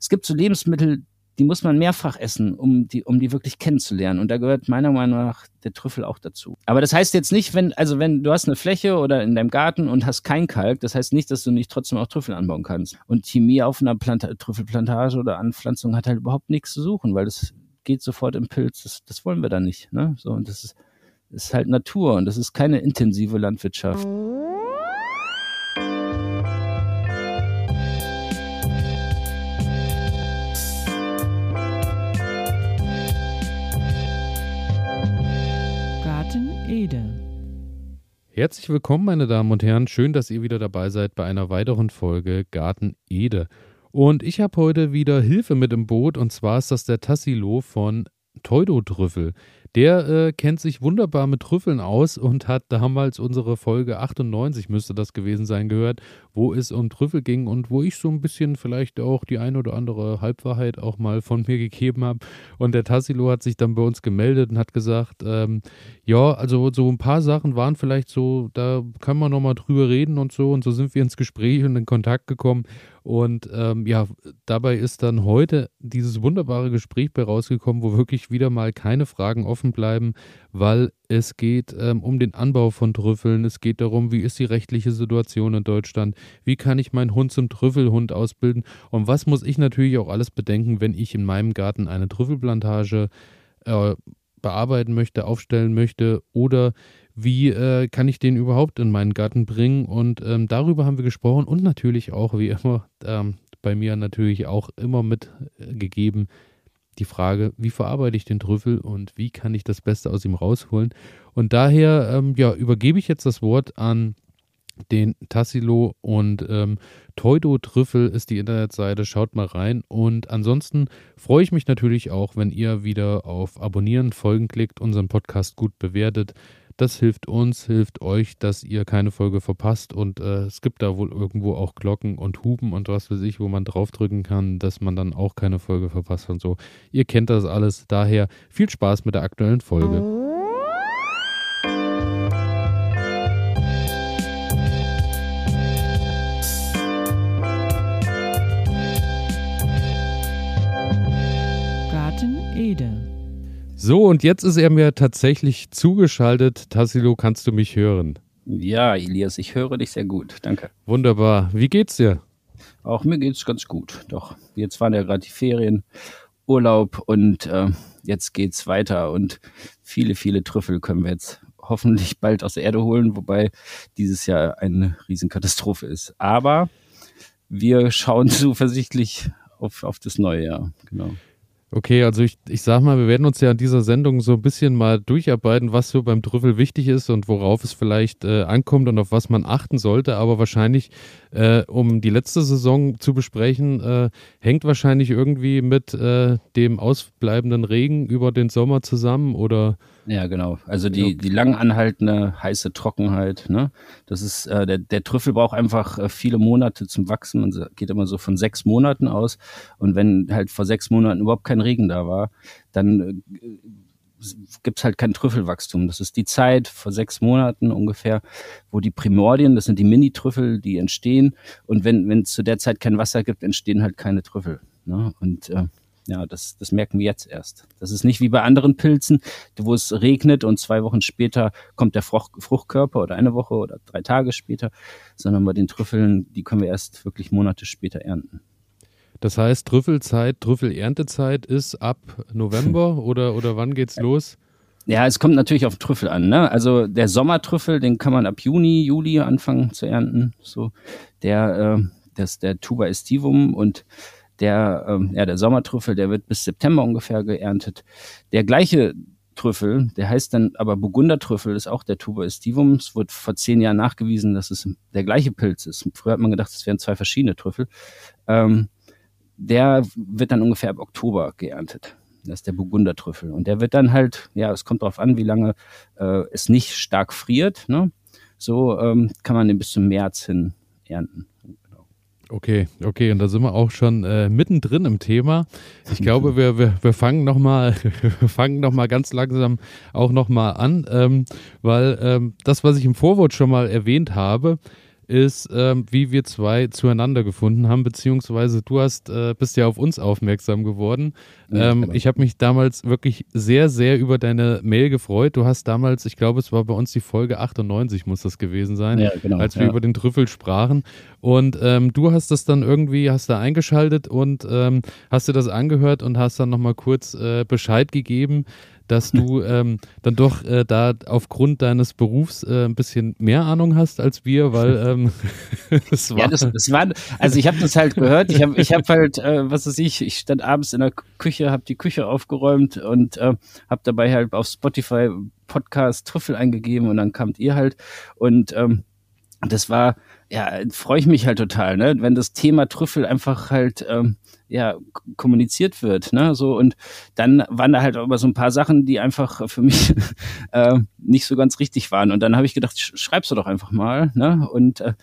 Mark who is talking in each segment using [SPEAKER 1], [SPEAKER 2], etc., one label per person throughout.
[SPEAKER 1] es gibt so Lebensmittel, die muss man mehrfach essen, um die, um die wirklich kennenzulernen. Und da gehört meiner Meinung nach der Trüffel auch dazu. Aber das heißt jetzt nicht, wenn, also wenn du hast eine Fläche oder in deinem Garten und hast kein Kalk, das heißt nicht, dass du nicht trotzdem auch Trüffel anbauen kannst. Und Chemie auf einer Planta Trüffelplantage oder Anpflanzung hat halt überhaupt nichts zu suchen, weil das geht sofort im Pilz. Das, das wollen wir da nicht. Ne? So, und das ist, ist halt Natur und das ist keine intensive Landwirtschaft.
[SPEAKER 2] Herzlich willkommen, meine Damen und Herren. Schön, dass ihr wieder dabei seid bei einer weiteren Folge Garten Ede. Und ich habe heute wieder Hilfe mit im Boot und zwar ist das der Tassilo von Teudo-Trüffel. Der äh, kennt sich wunderbar mit Trüffeln aus und hat damals unsere Folge 98, müsste das gewesen sein, gehört, wo es um Trüffel ging und wo ich so ein bisschen vielleicht auch die ein oder andere Halbwahrheit auch mal von mir gegeben habe. Und der Tassilo hat sich dann bei uns gemeldet und hat gesagt, ähm, ja, also so ein paar Sachen waren vielleicht so, da kann man nochmal drüber reden und so. Und so sind wir ins Gespräch und in Kontakt gekommen. Und ähm, ja, dabei ist dann heute dieses wunderbare Gespräch bei rausgekommen, wo wirklich wieder mal keine Fragen offen bleiben, weil es geht ähm, um den Anbau von Trüffeln, es geht darum, wie ist die rechtliche Situation in Deutschland, wie kann ich meinen Hund zum Trüffelhund ausbilden? Und was muss ich natürlich auch alles bedenken, wenn ich in meinem Garten eine Trüffelplantage äh, bearbeiten möchte, aufstellen möchte? Oder wie äh, kann ich den überhaupt in meinen Garten bringen? Und ähm, darüber haben wir gesprochen und natürlich auch, wie immer, ähm, bei mir natürlich auch immer mitgegeben, die Frage, wie verarbeite ich den Trüffel und wie kann ich das Beste aus ihm rausholen? Und daher ähm, ja, übergebe ich jetzt das Wort an den Tassilo und ähm, Teudo Trüffel ist die Internetseite. Schaut mal rein. Und ansonsten freue ich mich natürlich auch, wenn ihr wieder auf Abonnieren, Folgen klickt, unseren Podcast gut bewertet. Das hilft uns, hilft euch, dass ihr keine Folge verpasst. Und äh, es gibt da wohl irgendwo auch Glocken und Hupen und was weiß ich, wo man draufdrücken kann, dass man dann auch keine Folge verpasst und so. Ihr kennt das alles. Daher viel Spaß mit der aktuellen Folge. So, und jetzt ist er mir tatsächlich zugeschaltet. Tassilo, kannst du mich hören?
[SPEAKER 1] Ja, Elias, ich höre dich sehr gut. Danke.
[SPEAKER 2] Wunderbar. Wie geht's dir?
[SPEAKER 1] Auch mir geht's ganz gut. Doch, jetzt waren ja gerade die Ferien, Urlaub und äh, jetzt geht's weiter. Und viele, viele Trüffel können wir jetzt hoffentlich bald aus der Erde holen, wobei dieses Jahr eine Riesenkatastrophe ist. Aber wir schauen zuversichtlich auf, auf das neue Jahr. Genau.
[SPEAKER 2] Okay, also ich, ich sag mal, wir werden uns ja an dieser Sendung so ein bisschen mal durcharbeiten, was so beim Trüffel wichtig ist und worauf es vielleicht äh, ankommt und auf was man achten sollte. Aber wahrscheinlich, äh, um die letzte Saison zu besprechen, äh, hängt wahrscheinlich irgendwie mit äh, dem ausbleibenden Regen über den Sommer zusammen oder
[SPEAKER 1] ja, genau. Also die, die lang anhaltende heiße Trockenheit, ne? Das ist, äh, der, der Trüffel braucht einfach äh, viele Monate zum Wachsen. Man geht immer so von sechs Monaten aus. Und wenn halt vor sechs Monaten überhaupt kein Regen da war, dann äh, gibt's halt kein Trüffelwachstum. Das ist die Zeit vor sechs Monaten ungefähr, wo die Primordien, das sind die Mini-Trüffel, die entstehen. Und wenn wenn es zu der Zeit kein Wasser gibt, entstehen halt keine Trüffel. Ne? Und äh, ja, das, das merken wir jetzt erst. Das ist nicht wie bei anderen Pilzen, wo es regnet und zwei Wochen später kommt der Frucht, Fruchtkörper oder eine Woche oder drei Tage später, sondern bei den Trüffeln, die können wir erst wirklich Monate später ernten.
[SPEAKER 2] Das heißt, Trüffelzeit, Trüffelerntezeit ist ab November oder, oder wann geht's los?
[SPEAKER 1] Ja, es kommt natürlich auf Trüffel an. Ne? Also der Sommertrüffel, den kann man ab Juni, Juli anfangen zu ernten. So der, äh, das der Tuba estivum und der, ähm, ja, der Sommertrüffel, der wird bis September ungefähr geerntet. Der gleiche Trüffel, der heißt dann aber Burgundertrüffel, ist auch der Tuber estivum. Es wird vor zehn Jahren nachgewiesen, dass es der gleiche Pilz ist. Früher hat man gedacht, es wären zwei verschiedene Trüffel. Ähm, der wird dann ungefähr ab Oktober geerntet. Das ist der Burgundertrüffel. Und der wird dann halt, ja, es kommt darauf an, wie lange äh, es nicht stark friert. Ne? So ähm, kann man den bis zum März hin ernten.
[SPEAKER 2] Okay, okay, und da sind wir auch schon äh, mittendrin im Thema. Ich glaube, wir, wir, wir fangen nochmal noch ganz langsam auch nochmal an, ähm, weil ähm, das, was ich im Vorwort schon mal erwähnt habe, ist, ähm, wie wir zwei zueinander gefunden haben, beziehungsweise du hast, äh, bist ja auf uns aufmerksam geworden. Ähm, genau. Ich habe mich damals wirklich sehr, sehr über deine Mail gefreut. Du hast damals, ich glaube, es war bei uns die Folge 98, muss das gewesen sein, ja, genau, als wir ja. über den Trüffel sprachen. Und ähm, du hast das dann irgendwie, hast da eingeschaltet und ähm, hast dir das angehört und hast dann nochmal kurz äh, Bescheid gegeben, dass du ähm, dann doch äh, da aufgrund deines Berufs äh, ein bisschen mehr Ahnung hast als wir, weil ähm,
[SPEAKER 1] es war. Ja, das, das war, also ich habe das halt gehört. Ich habe ich hab halt, äh, was weiß ich, ich stand abends in der Küche, habe die Küche aufgeräumt und äh, habe dabei halt auf Spotify Podcast Trüffel eingegeben und dann kamt ihr halt und ähm, das war, ja, freue ich mich halt total, ne, wenn das Thema Trüffel einfach halt ähm, ja kommuniziert wird, ne? So und dann waren da halt aber so ein paar Sachen, die einfach für mich äh, nicht so ganz richtig waren. Und dann habe ich gedacht, schreibst du doch einfach mal, ne? Und äh,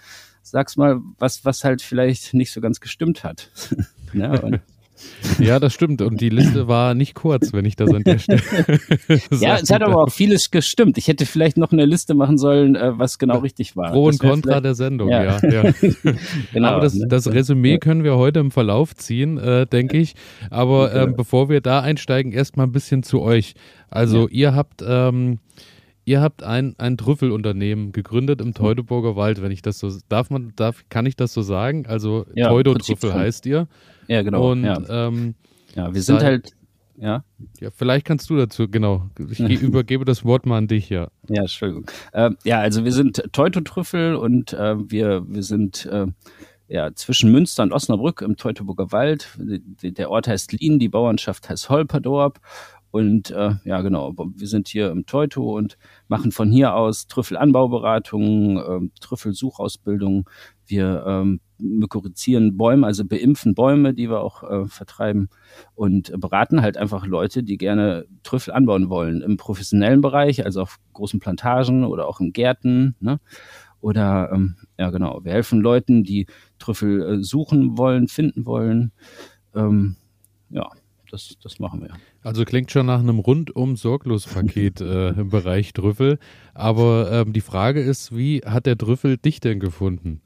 [SPEAKER 1] sag's mal, was was halt vielleicht nicht so ganz gestimmt hat. ne? Und
[SPEAKER 2] ja, das stimmt. Und die Liste war nicht kurz, wenn ich das an der Stelle.
[SPEAKER 1] ja, es hat aber auch vieles gestimmt. Ich hätte vielleicht noch eine Liste machen sollen, äh, was genau richtig war.
[SPEAKER 2] Pro und Contra der Sendung, ja. ja, ja. genau, aber das, ne? das Resümee können wir heute im Verlauf ziehen, äh, denke ich. Aber äh, bevor wir da einsteigen, erstmal ein bisschen zu euch. Also, ihr habt. Ähm, ihr habt ein, ein Trüffelunternehmen gegründet im Teutoburger Wald, wenn ich das so darf man darf kann ich das so sagen? Also ja, Teudo Trüffel heißt ihr.
[SPEAKER 1] Ja, genau.
[SPEAKER 2] Und ja, ähm,
[SPEAKER 1] ja wir sind halt, ja.
[SPEAKER 2] Ja, vielleicht kannst du dazu, genau. Ich übergebe das Wort mal an dich, ja.
[SPEAKER 1] Ja, Entschuldigung. Äh, ja, also wir sind Teutotrüffel und äh, wir, wir sind äh, ja, zwischen Münster und Osnabrück im Teutoburger Wald. Der Ort heißt Lien, die Bauernschaft heißt Holperdorp. Und äh, ja, genau, wir sind hier im Teuto und machen von hier aus Trüffelanbauberatungen, äh, Trüffelsuchausbildung. Wir ähm, mykorizieren Bäume, also beimpfen Bäume, die wir auch äh, vertreiben und beraten halt einfach Leute, die gerne Trüffel anbauen wollen im professionellen Bereich, also auf großen Plantagen oder auch in Gärten. Ne? Oder ähm, ja genau, wir helfen Leuten, die Trüffel äh, suchen wollen, finden wollen. Ähm, ja, das, das machen wir.
[SPEAKER 2] Also klingt schon nach einem rundum sorglos Paket äh, im Bereich Trüffel. Aber ähm, die Frage ist, wie hat der Trüffel dich denn gefunden?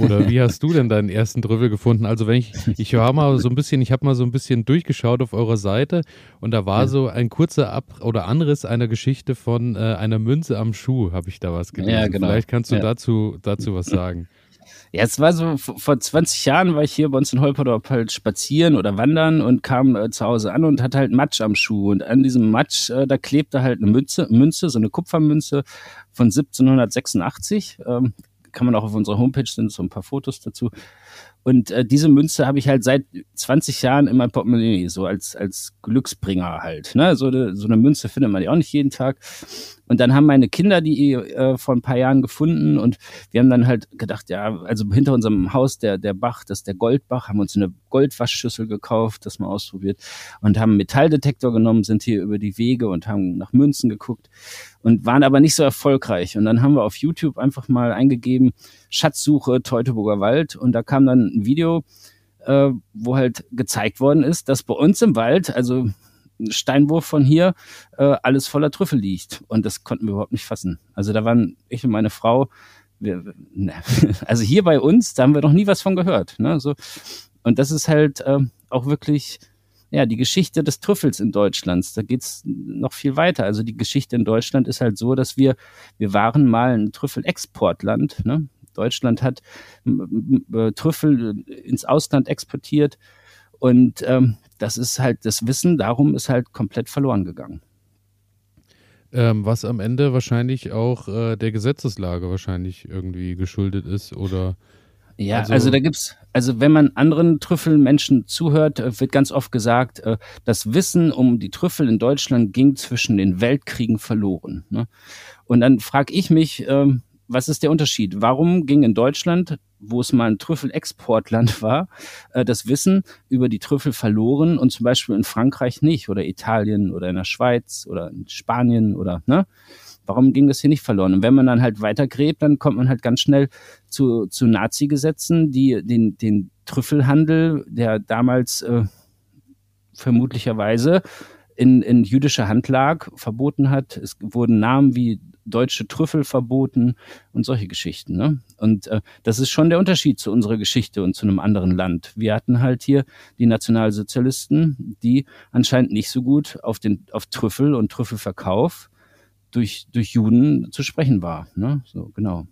[SPEAKER 2] Oder wie hast du denn deinen ersten Trüffel gefunden? Also wenn ich, ich höre mal so ein bisschen, ich habe mal so ein bisschen durchgeschaut auf eurer Seite und da war so ein kurzer Ab oder Anriss einer Geschichte von äh, einer Münze am Schuh, habe ich da was gelesen. Ja, genau. Vielleicht kannst du ja. dazu, dazu was sagen.
[SPEAKER 1] Ja, es war so, vor 20 Jahren war ich hier bei uns in Holperdorf halt spazieren oder wandern und kam äh, zu Hause an und hatte halt Matsch am Schuh. Und an diesem Matsch, äh, da klebte halt eine Münze, Münze, so eine Kupfermünze von 1786. Ähm, kann man auch auf unserer Homepage, sind so ein paar Fotos dazu. Und äh, diese Münze habe ich halt seit 20 Jahren in meinem Portemonnaie, so als, als Glücksbringer halt. Ne? So, eine, so eine Münze findet man ja auch nicht jeden Tag. Und dann haben meine Kinder die äh, vor ein paar Jahren gefunden und wir haben dann halt gedacht, ja, also hinter unserem Haus der, der Bach, das ist der Goldbach, haben uns eine Goldwaschschüssel gekauft, das mal ausprobiert und haben einen Metalldetektor genommen, sind hier über die Wege und haben nach Münzen geguckt und waren aber nicht so erfolgreich. Und dann haben wir auf YouTube einfach mal eingegeben, Schatzsuche Teutoburger Wald und da kam dann ein Video, äh, wo halt gezeigt worden ist, dass bei uns im Wald, also Steinwurf von hier äh, alles voller Trüffel liegt. Und das konnten wir überhaupt nicht fassen. Also da waren ich und meine Frau, wir, ne, also hier bei uns, da haben wir noch nie was von gehört. Ne? So, und das ist halt äh, auch wirklich ja, die Geschichte des Trüffels in Deutschland. Da geht's noch viel weiter. Also die Geschichte in Deutschland ist halt so, dass wir, wir waren mal ein Trüffelexportland. Ne? Deutschland hat Trüffel ins Ausland exportiert und ähm, das ist halt das Wissen, darum ist halt komplett verloren gegangen.
[SPEAKER 2] Ähm, was am Ende wahrscheinlich auch äh, der Gesetzeslage wahrscheinlich irgendwie geschuldet ist oder
[SPEAKER 1] ja, also, also da gibt's, also wenn man anderen Trüffelmenschen zuhört, äh, wird ganz oft gesagt, äh, das Wissen um die Trüffel in Deutschland ging zwischen den Weltkriegen verloren. Ne? Und dann frage ich mich, ähm, was ist der Unterschied? Warum ging in Deutschland, wo es mal ein Trüffelexportland war, äh, das Wissen über die Trüffel verloren und zum Beispiel in Frankreich nicht oder Italien oder in der Schweiz oder in Spanien oder, ne? Warum ging das hier nicht verloren? Und wenn man dann halt weitergräbt, dann kommt man halt ganz schnell zu, zu Nazi-Gesetzen, die den, den Trüffelhandel, der damals äh, vermutlicherweise in, in jüdischer Hand lag, verboten hat. Es wurden Namen wie deutsche Trüffel verboten und solche Geschichten. Ne? Und äh, das ist schon der Unterschied zu unserer Geschichte und zu einem anderen Land. Wir hatten halt hier die Nationalsozialisten, die anscheinend nicht so gut auf den auf Trüffel und Trüffelverkauf durch durch Juden zu sprechen war. Ne? So genau.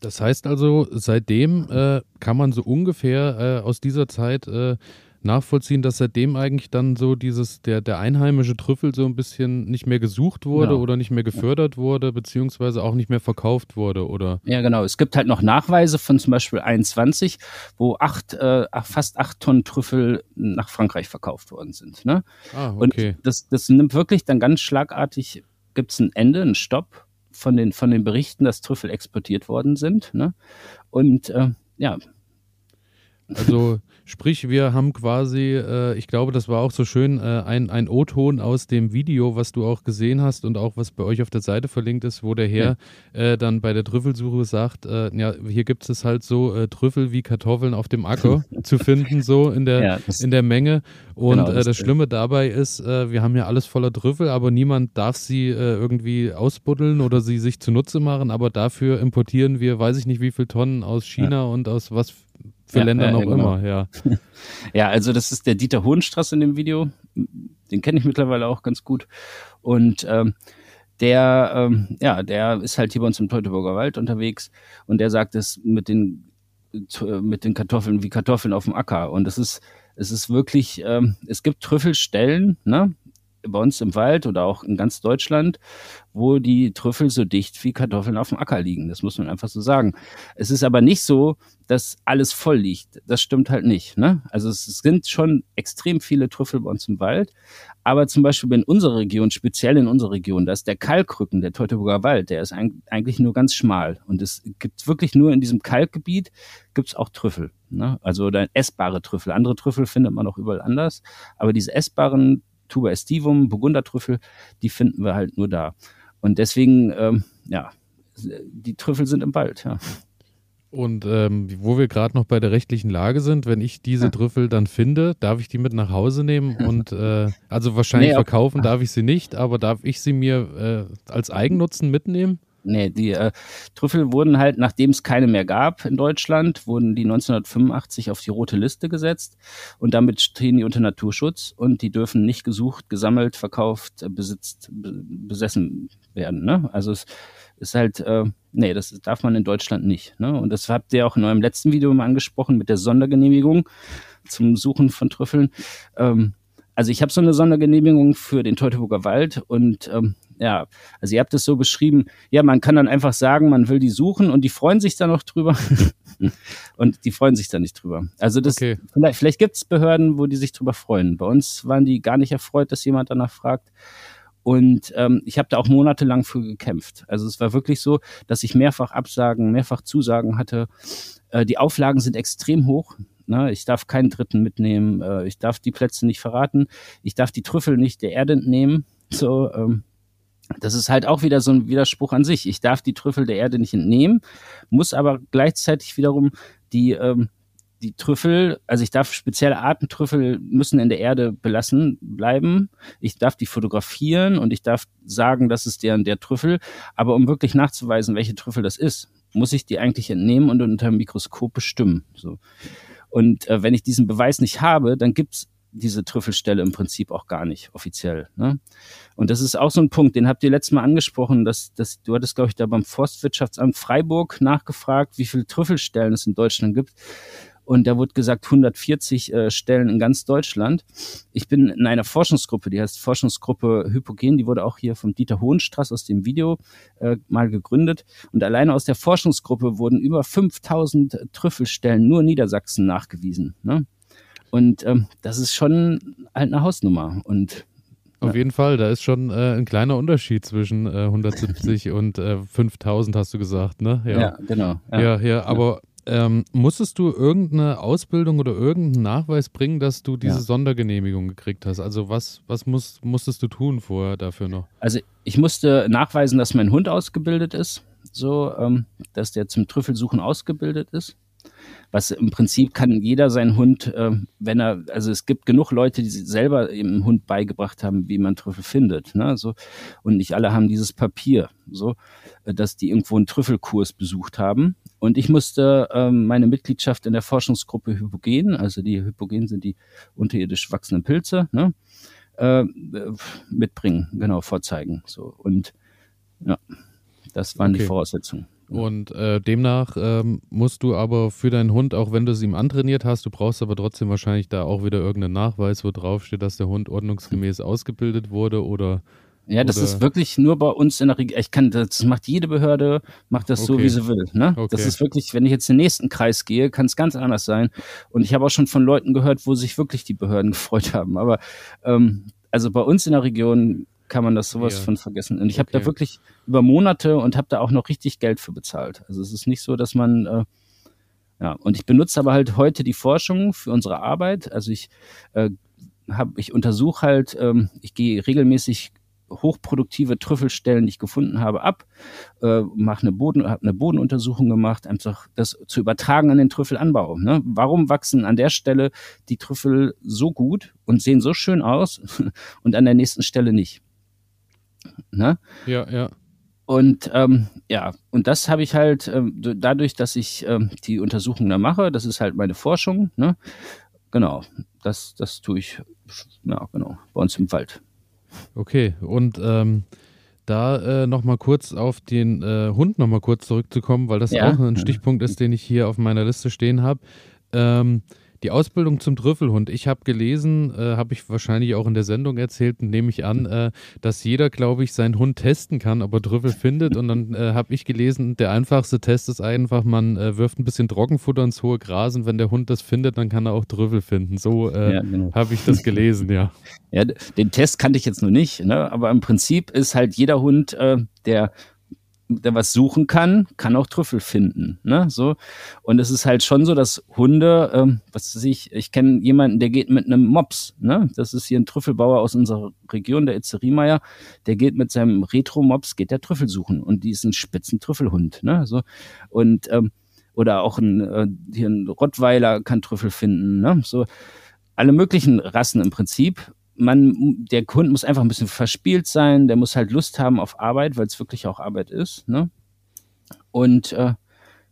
[SPEAKER 2] Das heißt also, seitdem äh, kann man so ungefähr äh, aus dieser Zeit äh, nachvollziehen, dass seitdem eigentlich dann so dieses, der, der einheimische Trüffel so ein bisschen nicht mehr gesucht wurde ja. oder nicht mehr gefördert wurde, beziehungsweise auch nicht mehr verkauft wurde, oder?
[SPEAKER 1] Ja, genau. Es gibt halt noch Nachweise von zum Beispiel 21, wo acht, äh, fast acht Tonnen Trüffel nach Frankreich verkauft worden sind. Ne? Ah, okay. Und das, das nimmt wirklich dann ganz schlagartig, gibt es ein Ende, einen Stopp von den, von den Berichten, dass Trüffel exportiert worden sind. Ne? Und äh, ja,
[SPEAKER 2] also sprich, wir haben quasi, äh, ich glaube, das war auch so schön, äh, ein, ein O-Ton aus dem Video, was du auch gesehen hast und auch was bei euch auf der Seite verlinkt ist, wo der Herr ja. äh, dann bei der Trüffelsuche sagt, äh, ja, hier gibt es halt so äh, Trüffel wie Kartoffeln auf dem Acker zu finden, so in der, ja, das, in der Menge. Und genau, äh, das, das Schlimme dabei ist, wir haben ja alles voller Trüffel, aber niemand darf sie irgendwie ausbuddeln oder sie sich zunutze machen, aber dafür importieren wir, weiß ich nicht, wie viele Tonnen aus China ja. und aus was für ja, Länder noch genau. immer, ja.
[SPEAKER 1] Ja, also das ist der Dieter Hohenstraß in dem Video. Den kenne ich mittlerweile auch ganz gut. Und ähm, der, ähm, ja, der ist halt hier bei uns im Teutoburger Wald unterwegs und der sagt es mit den mit den Kartoffeln wie Kartoffeln auf dem Acker. Und es ist, es ist wirklich, ähm, es gibt Trüffelstellen, ne? Bei uns im Wald oder auch in ganz Deutschland, wo die Trüffel so dicht wie Kartoffeln auf dem Acker liegen. Das muss man einfach so sagen. Es ist aber nicht so, dass alles voll liegt. Das stimmt halt nicht. Ne? Also es sind schon extrem viele Trüffel bei uns im Wald. Aber zum Beispiel in unserer Region, speziell in unserer Region, da ist der Kalkrücken, der Teutoburger Wald, der ist eigentlich nur ganz schmal. Und es gibt wirklich nur in diesem Kalkgebiet gibt es auch Trüffel. Ne? Also essbare Trüffel. Andere Trüffel findet man auch überall anders. Aber diese essbaren Tuba estivum, Burgundertrüffel, die finden wir halt nur da. Und deswegen, ähm, ja, die Trüffel sind im Wald, ja.
[SPEAKER 2] Und ähm, wo wir gerade noch bei der rechtlichen Lage sind, wenn ich diese ja. Trüffel dann finde, darf ich die mit nach Hause nehmen und äh, also wahrscheinlich nee, verkaufen darf ich sie nicht, aber darf ich sie mir äh, als Eigennutzen mitnehmen?
[SPEAKER 1] Nee, die äh, Trüffel wurden halt, nachdem es keine mehr gab in Deutschland, wurden die 1985 auf die rote Liste gesetzt und damit stehen die unter Naturschutz und die dürfen nicht gesucht, gesammelt, verkauft, äh, besitzt, besessen werden. Ne? Also es ist halt, äh, nee, das darf man in Deutschland nicht. Ne? Und das habt ihr auch in eurem letzten Video mal angesprochen mit der Sondergenehmigung zum Suchen von Trüffeln. Ähm, also ich habe so eine Sondergenehmigung für den Teutoburger Wald und ähm, ja, also ihr habt es so beschrieben, ja, man kann dann einfach sagen, man will die suchen und die freuen sich dann noch drüber. und die freuen sich dann nicht drüber. Also das, okay. vielleicht, vielleicht gibt es Behörden, wo die sich drüber freuen. Bei uns waren die gar nicht erfreut, dass jemand danach fragt. Und ähm, ich habe da auch monatelang für gekämpft. Also es war wirklich so, dass ich mehrfach Absagen, mehrfach Zusagen hatte. Äh, die Auflagen sind extrem hoch. Ne? Ich darf keinen Dritten mitnehmen. Äh, ich darf die Plätze nicht verraten. Ich darf die Trüffel nicht der Erde entnehmen. So, ähm, das ist halt auch wieder so ein Widerspruch an sich. Ich darf die Trüffel der Erde nicht entnehmen, muss aber gleichzeitig wiederum die, ähm, die Trüffel, also ich darf spezielle Arten Trüffel müssen in der Erde belassen bleiben. Ich darf die fotografieren und ich darf sagen, das ist der und der Trüffel. Aber um wirklich nachzuweisen, welche Trüffel das ist, muss ich die eigentlich entnehmen und unter dem Mikroskop bestimmen. So. Und äh, wenn ich diesen Beweis nicht habe, dann gibt's diese Trüffelstelle im Prinzip auch gar nicht offiziell. Ne? Und das ist auch so ein Punkt, den habt ihr letztes Mal angesprochen, dass, dass du hattest, glaube ich, da beim Forstwirtschaftsamt Freiburg nachgefragt, wie viele Trüffelstellen es in Deutschland gibt. Und da wurde gesagt 140 äh, Stellen in ganz Deutschland. Ich bin in einer Forschungsgruppe, die heißt Forschungsgruppe Hypogen, die wurde auch hier vom Dieter Hohenstraß aus dem Video äh, mal gegründet. Und alleine aus der Forschungsgruppe wurden über 5000 Trüffelstellen nur in Niedersachsen nachgewiesen. Ne? Und ähm, das ist schon halt eine Hausnummer. Und
[SPEAKER 2] auf jeden Fall, da ist schon äh, ein kleiner Unterschied zwischen äh, 170 und äh, 5000, hast du gesagt, ne?
[SPEAKER 1] Ja, ja genau.
[SPEAKER 2] Ja, ja, ja aber ähm, musstest du irgendeine Ausbildung oder irgendeinen Nachweis bringen, dass du diese ja. Sondergenehmigung gekriegt hast? Also was, was muss, musstest du tun vorher dafür noch?
[SPEAKER 1] Also ich musste nachweisen, dass mein Hund ausgebildet ist, so, ähm, dass der zum Trüffelsuchen ausgebildet ist. Was im Prinzip kann jeder seinen Hund, äh, wenn er, also es gibt genug Leute, die selber dem Hund beigebracht haben, wie man Trüffel findet, ne, so und nicht alle haben dieses Papier, so, äh, dass die irgendwo einen Trüffelkurs besucht haben und ich musste ähm, meine Mitgliedschaft in der Forschungsgruppe Hypogen, also die Hypogen sind die unterirdisch wachsenden Pilze, ne, äh, mitbringen, genau, vorzeigen, so und ja, das waren okay. die Voraussetzungen.
[SPEAKER 2] Und äh, demnach ähm, musst du aber für deinen Hund, auch wenn du es ihm antrainiert hast, du brauchst aber trotzdem wahrscheinlich da auch wieder irgendeinen Nachweis, wo drauf steht, dass der Hund ordnungsgemäß ausgebildet wurde oder.
[SPEAKER 1] Ja, das ist wirklich nur bei uns in der Region. Ich kann, das macht jede Behörde, macht das okay. so, wie sie will. Ne? Okay. Das ist wirklich, wenn ich jetzt in den nächsten Kreis gehe, kann es ganz anders sein. Und ich habe auch schon von Leuten gehört, wo sich wirklich die Behörden gefreut haben. Aber ähm, also bei uns in der Region kann man das sowas ja. von vergessen. Und ich habe da wirklich über Monate und habe da auch noch richtig Geld für bezahlt. Also es ist nicht so, dass man äh, ja und ich benutze aber halt heute die Forschung für unsere Arbeit. Also ich äh, habe ich untersuche halt, ähm, ich gehe regelmäßig hochproduktive Trüffelstellen, die ich gefunden habe, ab, äh, mache eine Boden, habe eine Bodenuntersuchung gemacht, einfach das zu übertragen an den Trüffelanbau. Ne? Warum wachsen an der Stelle die Trüffel so gut und sehen so schön aus und an der nächsten Stelle nicht?
[SPEAKER 2] Ne? Ja, ja.
[SPEAKER 1] Und ähm, ja, und das habe ich halt ähm, dadurch, dass ich ähm, die Untersuchung da mache, das ist halt meine Forschung, ne? Genau, das, das tue ich, ja, genau, bei uns im Wald.
[SPEAKER 2] Okay, und ähm, da äh, nochmal kurz auf den äh, Hund nochmal kurz zurückzukommen, weil das ja. auch ein Stichpunkt ist, den ich hier auf meiner Liste stehen habe. Die Ausbildung zum Trüffelhund. Ich habe gelesen, äh, habe ich wahrscheinlich auch in der Sendung erzählt, nehme ich an, äh, dass jeder, glaube ich, seinen Hund testen kann, ob er Trüffel findet. Und dann äh, habe ich gelesen, der einfachste Test ist einfach, man äh, wirft ein bisschen Trockenfutter ins hohe Gras und wenn der Hund das findet, dann kann er auch Trüffel finden. So äh, ja, genau. habe ich das gelesen, ja.
[SPEAKER 1] Ja, den Test kannte ich jetzt nur nicht, ne? aber im Prinzip ist halt jeder Hund, äh, der der was suchen kann, kann auch Trüffel finden. Ne? So. Und es ist halt schon so, dass Hunde, ähm, was weiß ich, ich kenne jemanden, der geht mit einem Mops, ne? Das ist hier ein Trüffelbauer aus unserer Region, der Itze Riemeyer, der geht mit seinem Retro-Mops, geht der Trüffel suchen. Und die ist ein Spitzentrüffelhund. Ne? So. Und ähm, oder auch ein, äh, hier ein Rottweiler kann Trüffel finden. Ne? So alle möglichen Rassen im Prinzip man, der Hund muss einfach ein bisschen verspielt sein, der muss halt Lust haben auf Arbeit, weil es wirklich auch Arbeit ist. Ne? Und äh,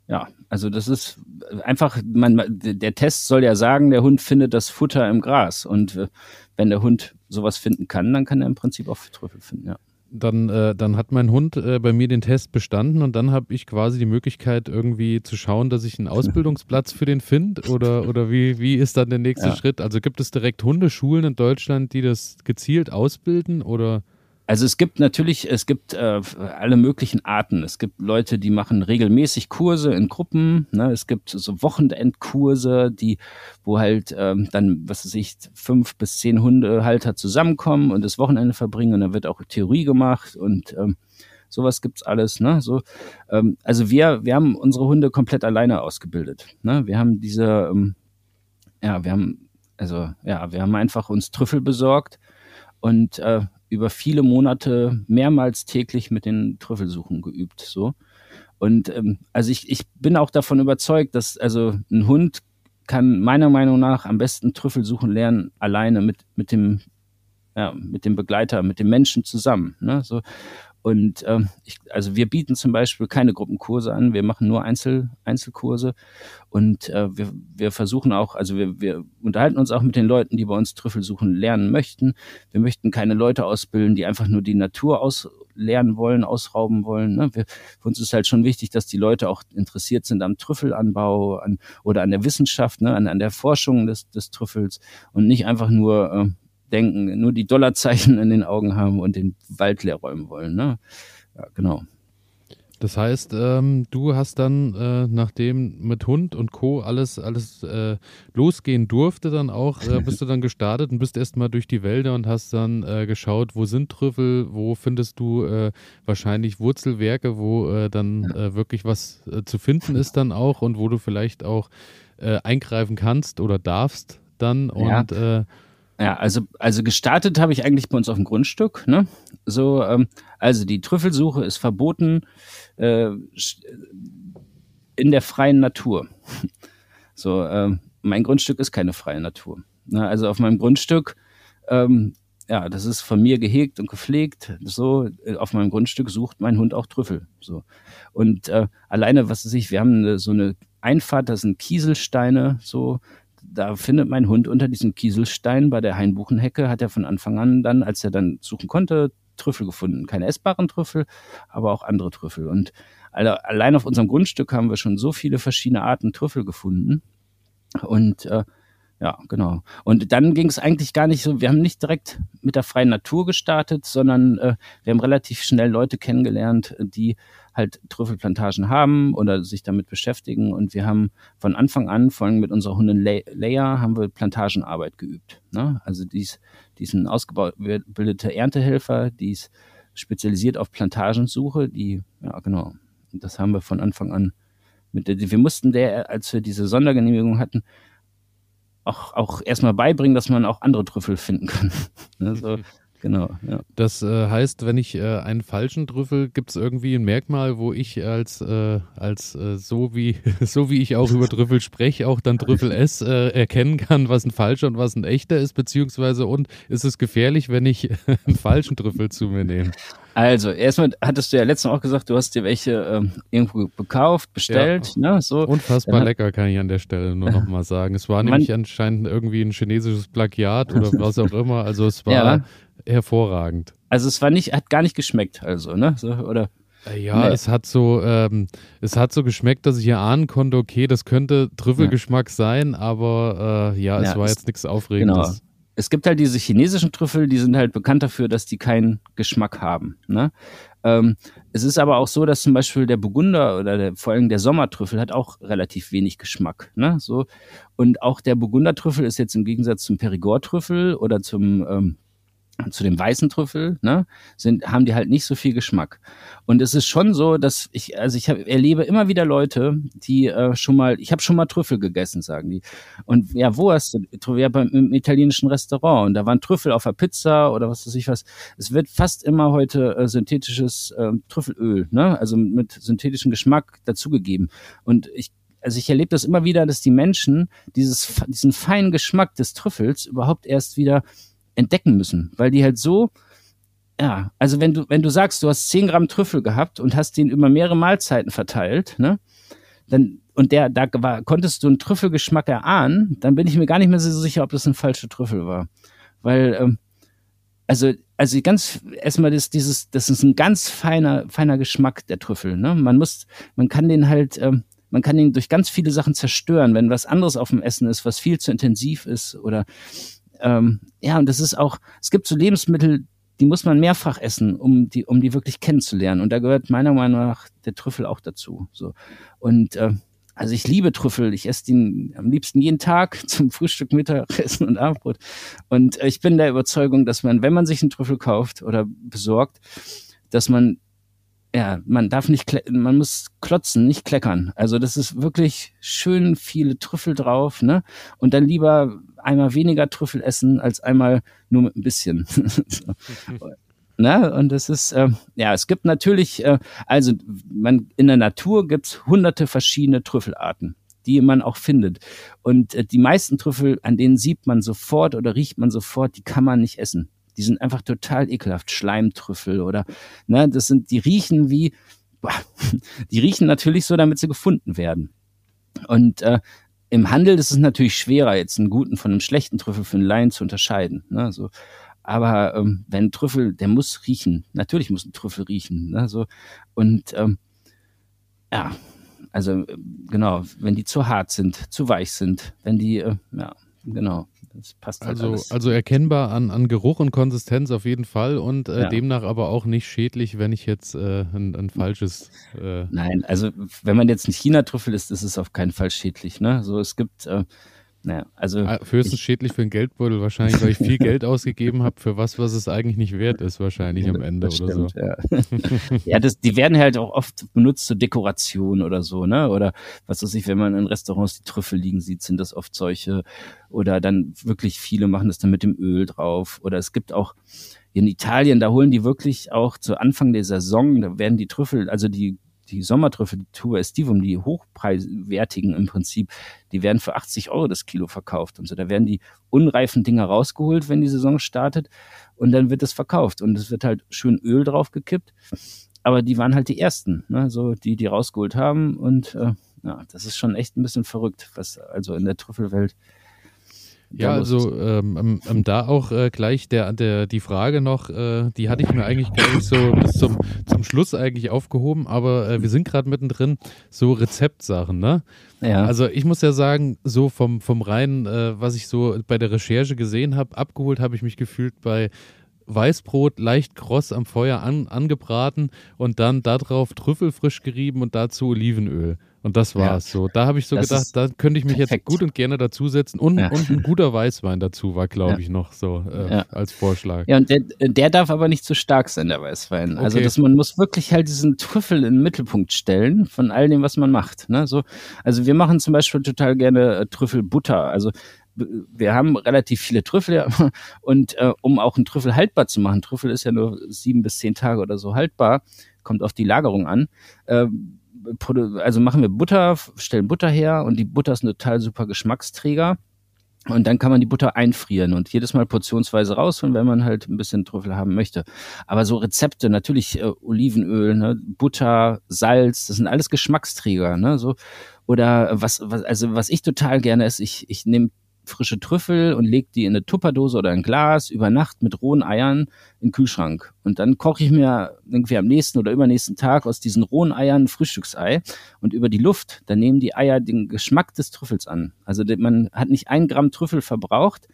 [SPEAKER 1] ja, also das ist einfach, man, der Test soll ja sagen, der Hund findet das Futter im Gras. Und äh, wenn der Hund sowas finden kann, dann kann er im Prinzip auch Trüffel finden, ja
[SPEAKER 2] dann, äh, dann hat mein Hund äh, bei mir den Test bestanden und dann habe ich quasi die Möglichkeit, irgendwie zu schauen, dass ich einen Ausbildungsplatz für den finde oder, oder wie, wie ist dann der nächste ja. Schritt? Also gibt es direkt Hundeschulen in Deutschland, die das gezielt ausbilden oder?
[SPEAKER 1] Also es gibt natürlich, es gibt äh, alle möglichen Arten. Es gibt Leute, die machen regelmäßig Kurse in Gruppen. Ne? Es gibt so Wochenendkurse, die, wo halt ähm, dann, was weiß ich, fünf bis zehn Hundehalter zusammenkommen und das Wochenende verbringen und dann wird auch Theorie gemacht und ähm, sowas gibt's alles. Ne? So, ähm, also wir, wir haben unsere Hunde komplett alleine ausgebildet. Ne? Wir haben diese, ähm, ja, wir haben, also ja, wir haben einfach uns Trüffel besorgt und äh, über viele Monate mehrmals täglich mit den Trüffelsuchen geübt. So. Und ähm, also ich, ich bin auch davon überzeugt, dass also ein Hund kann meiner Meinung nach am besten Trüffelsuchen lernen, alleine mit, mit dem, ja, mit dem Begleiter, mit dem Menschen zusammen. Ne? So, und ähm, ich, also wir bieten zum Beispiel keine Gruppenkurse an, wir machen nur Einzel, Einzelkurse und äh, wir, wir versuchen auch, also wir, wir unterhalten uns auch mit den Leuten, die bei uns Trüffel suchen lernen möchten. Wir möchten keine Leute ausbilden, die einfach nur die Natur auslernen wollen, ausrauben wollen. Ne? Wir, für uns ist halt schon wichtig, dass die Leute auch interessiert sind am Trüffelanbau an, oder an der Wissenschaft, ne? an, an der Forschung des, des Trüffels und nicht einfach nur äh, denken, nur die Dollarzeichen in den Augen haben und den Wald leer räumen wollen. Ne? Ja, genau.
[SPEAKER 2] Das heißt, ähm, du hast dann, äh, nachdem mit Hund und Co. alles, alles äh, losgehen durfte, dann auch, äh, bist du dann gestartet und bist erstmal durch die Wälder und hast dann äh, geschaut, wo sind Trüffel, wo findest du äh, wahrscheinlich Wurzelwerke, wo äh, dann wirklich was zu finden ist dann auch und wo du vielleicht auch eingreifen kannst oder darfst dann und
[SPEAKER 1] ja. Ja, also, also gestartet habe ich eigentlich bei uns auf dem Grundstück. Ne? So, ähm, also die Trüffelsuche ist verboten äh, in der freien Natur. So, ähm, mein Grundstück ist keine freie Natur. Ne? Also auf meinem Grundstück, ähm, ja, das ist von mir gehegt und gepflegt. So, äh, auf meinem Grundstück sucht mein Hund auch Trüffel. So. Und äh, alleine, was weiß ich, wir haben eine, so eine Einfahrt, das sind Kieselsteine, so, da findet mein Hund unter diesem Kieselstein bei der Hainbuchenhecke, hat er von Anfang an dann, als er dann suchen konnte, Trüffel gefunden. Keine essbaren Trüffel, aber auch andere Trüffel. Und allein auf unserem Grundstück haben wir schon so viele verschiedene Arten Trüffel gefunden. Und äh, ja, genau. Und dann ging es eigentlich gar nicht so, wir haben nicht direkt mit der freien Natur gestartet, sondern äh, wir haben relativ schnell Leute kennengelernt, die halt Trüffelplantagen haben oder sich damit beschäftigen. Und wir haben von Anfang an, vor allem mit unserer Hundin Leia, haben wir Plantagenarbeit geübt. Ne? Also dies, diesen ausgebildete Erntehelfer, die ist spezialisiert auf Plantagensuche, die, ja genau, das haben wir von Anfang an mit wir mussten der, als wir diese Sondergenehmigung hatten, auch, auch erstmal beibringen, dass man auch andere Trüffel finden kann. ne, genau,
[SPEAKER 2] ja. Das äh, heißt, wenn ich äh, einen falschen Trüffel, gibt es irgendwie ein Merkmal, wo ich als, äh, als äh, so, wie, so wie ich auch über Trüffel spreche, auch dann Trüffel S äh, erkennen kann, was ein falscher und was ein echter ist, beziehungsweise und ist es gefährlich, wenn ich einen falschen Trüffel zu mir nehme?
[SPEAKER 1] Also, erstmal hattest du ja letztens auch gesagt, du hast dir welche ähm, irgendwo gekauft, bestellt. Ja. Ne, so.
[SPEAKER 2] Unfassbar lecker, kann ich an der Stelle nur nochmal sagen. Es war nämlich anscheinend irgendwie ein chinesisches Plagiat oder was auch immer. Also es war ja. Hervorragend.
[SPEAKER 1] Also es war nicht, hat gar nicht geschmeckt, also, ne? So, oder
[SPEAKER 2] äh, ja, nee. es hat so, ähm, es hat so geschmeckt, dass ich erahnen konnte, okay, das könnte Trüffelgeschmack ja. sein, aber äh, ja, es ja, war jetzt nichts Aufregendes.
[SPEAKER 1] Genau es gibt halt diese chinesischen Trüffel, die sind halt bekannt dafür, dass die keinen Geschmack haben. Ne? Ähm, es ist aber auch so, dass zum Beispiel der Burgunder oder der, vor allem der Sommertrüffel hat auch relativ wenig Geschmack. Ne? So. Und auch der Burgundertrüffel ist jetzt im Gegensatz zum Perigord-Trüffel oder zum ähm, zu dem weißen Trüffel, ne, sind, haben die halt nicht so viel Geschmack. Und es ist schon so, dass ich, also ich hab, erlebe immer wieder Leute, die äh, schon mal, ich habe schon mal Trüffel gegessen, sagen die. Und ja, wo hast du? Ja, beim im italienischen Restaurant. Und da waren Trüffel auf der Pizza oder was weiß ich was. Es wird fast immer heute äh, synthetisches äh, Trüffelöl, ne, also mit synthetischem Geschmack dazugegeben. Und ich also ich erlebe das immer wieder, dass die Menschen dieses, diesen feinen Geschmack des Trüffels überhaupt erst wieder entdecken müssen, weil die halt so, ja, also wenn du, wenn du sagst, du hast 10 Gramm Trüffel gehabt und hast den über mehrere Mahlzeiten verteilt, ne, dann, und der, da war, konntest du einen Trüffelgeschmack erahnen, dann bin ich mir gar nicht mehr so sicher, ob das ein falscher Trüffel war. Weil, ähm, also, also ganz, erstmal ist dieses, das ist ein ganz feiner, feiner Geschmack der Trüffel, ne, man muss, man kann den halt, ähm, man kann ihn durch ganz viele Sachen zerstören, wenn was anderes auf dem Essen ist, was viel zu intensiv ist oder ähm, ja, und das ist auch, es gibt so Lebensmittel, die muss man mehrfach essen, um die, um die wirklich kennenzulernen. Und da gehört meiner Meinung nach der Trüffel auch dazu. So. Und äh, also ich liebe Trüffel. Ich esse den am liebsten jeden Tag zum Frühstück, Mittagessen und Abendbrot. Und äh, ich bin der Überzeugung, dass man, wenn man sich einen Trüffel kauft oder besorgt, dass man ja, man darf nicht, man muss klotzen, nicht kleckern. Also das ist wirklich schön viele Trüffel drauf, ne? Und dann lieber einmal weniger Trüffel essen als einmal nur mit ein bisschen. so. Ne? Und es ist, äh, ja, es gibt natürlich, äh, also man in der Natur gibt's hunderte verschiedene Trüffelarten, die man auch findet. Und äh, die meisten Trüffel, an denen sieht man sofort oder riecht man sofort, die kann man nicht essen. Die sind einfach total ekelhaft. Schleimtrüffel oder, ne, das sind, die riechen wie, boah, die riechen natürlich so, damit sie gefunden werden. Und äh, im Handel ist es natürlich schwerer, jetzt einen guten von einem schlechten Trüffel für einen Laien zu unterscheiden. Ne, so. Aber ähm, wenn Trüffel, der muss riechen. Natürlich muss ein Trüffel riechen. Ne, so. Und ähm, ja, also genau, wenn die zu hart sind, zu weich sind, wenn die, äh, ja, genau. Das passt
[SPEAKER 2] halt also, alles. also erkennbar an, an Geruch und Konsistenz auf jeden Fall und äh, ja. demnach aber auch nicht schädlich, wenn ich jetzt äh, ein, ein, falsches.
[SPEAKER 1] Äh Nein, also wenn man jetzt ein China-Trüffel isst, ist es auf keinen Fall schädlich. Ne? So, es gibt naja, also
[SPEAKER 2] ah, höchstens schädlich für den Geldbeutel wahrscheinlich, weil ich viel Geld ausgegeben habe für was, was es eigentlich nicht wert ist, wahrscheinlich am Ende das oder stimmt, so.
[SPEAKER 1] Ja, ja das, die werden halt auch oft benutzt zur Dekoration oder so, ne? Oder was weiß ich, wenn man in Restaurants die Trüffel liegen sieht, sind das oft solche. Oder dann wirklich viele machen das dann mit dem Öl drauf. Oder es gibt auch in Italien, da holen die wirklich auch zu Anfang der Saison, da werden die Trüffel, also die die Sommertrüffel, die Tuba estivum, die hochpreiswertigen im Prinzip, die werden für 80 Euro das Kilo verkauft und so. Da werden die unreifen Dinger rausgeholt, wenn die Saison startet und dann wird es verkauft und es wird halt schön Öl drauf gekippt. Aber die waren halt die ersten, ne? so die, die rausgeholt haben und äh, ja, das ist schon echt ein bisschen verrückt, was also in der Trüffelwelt
[SPEAKER 2] ja, also ähm, ähm, da auch äh, gleich der, der, die Frage noch, äh, die hatte ich mir eigentlich gar nicht so bis zum, zum Schluss eigentlich aufgehoben, aber äh, wir sind gerade mittendrin, so Rezeptsachen, ne? Ja. Also ich muss ja sagen, so vom, vom reinen, äh, was ich so bei der Recherche gesehen habe, abgeholt habe ich mich gefühlt bei Weißbrot leicht kross am Feuer an, angebraten und dann darauf Trüffel frisch gerieben und dazu Olivenöl. Und das war's ja. so. Da habe ich so das gedacht, da könnte ich mich perfekt. jetzt gut und gerne dazusetzen. Und, ja. und ein guter Weißwein dazu war, glaube ja. ich, noch so äh, als Vorschlag.
[SPEAKER 1] Ja, und der, der, darf aber nicht zu stark sein, der Weißwein. Also, okay. Also dass man muss wirklich halt diesen Trüffel in den Mittelpunkt stellen von all dem, was man macht. Ne? So, also wir machen zum Beispiel total gerne äh, Trüffelbutter. Also wir haben relativ viele Trüffel ja, und äh, um auch einen Trüffel haltbar zu machen, Trüffel ist ja nur sieben bis zehn Tage oder so haltbar, kommt auf die Lagerung an. Äh, also machen wir Butter, stellen Butter her und die Butter ist ein total super Geschmacksträger. Und dann kann man die Butter einfrieren und jedes Mal portionsweise rausholen, wenn man halt ein bisschen Trüffel haben möchte. Aber so Rezepte, natürlich äh, Olivenöl, ne, Butter, Salz, das sind alles Geschmacksträger, ne, so. Oder was, was, also was ich total gerne ist, ich, ich nehme frische Trüffel und lege die in eine Tupperdose oder ein Glas über Nacht mit rohen Eiern in den Kühlschrank. Und dann koche ich mir irgendwie am nächsten oder übernächsten Tag aus diesen rohen Eiern ein Frühstücksei. Und über die Luft, dann nehmen die Eier den Geschmack des Trüffels an. Also man hat nicht ein Gramm Trüffel verbraucht.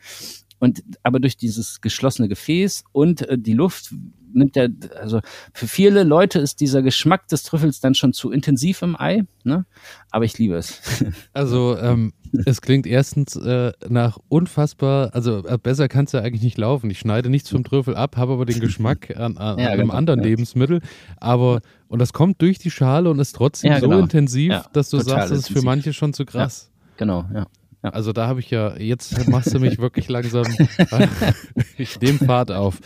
[SPEAKER 1] Und aber durch dieses geschlossene Gefäß und äh, die Luft nimmt der, also für viele Leute ist dieser Geschmack des Trüffels dann schon zu intensiv im Ei, ne? Aber ich liebe es.
[SPEAKER 2] Also ähm, es klingt erstens äh, nach unfassbar, also äh, besser kann es ja eigentlich nicht laufen. Ich schneide nichts vom Trüffel ab, habe aber den Geschmack an, an ja, einem genau, anderen ja. Lebensmittel. Aber und das kommt durch die Schale und ist trotzdem ja, genau. so intensiv, dass du sagst, das ist für manche schon zu krass.
[SPEAKER 1] Genau, ja.
[SPEAKER 2] Ja. Also da habe ich ja, jetzt machst du mich wirklich langsam, ich nehme Fahrt auf.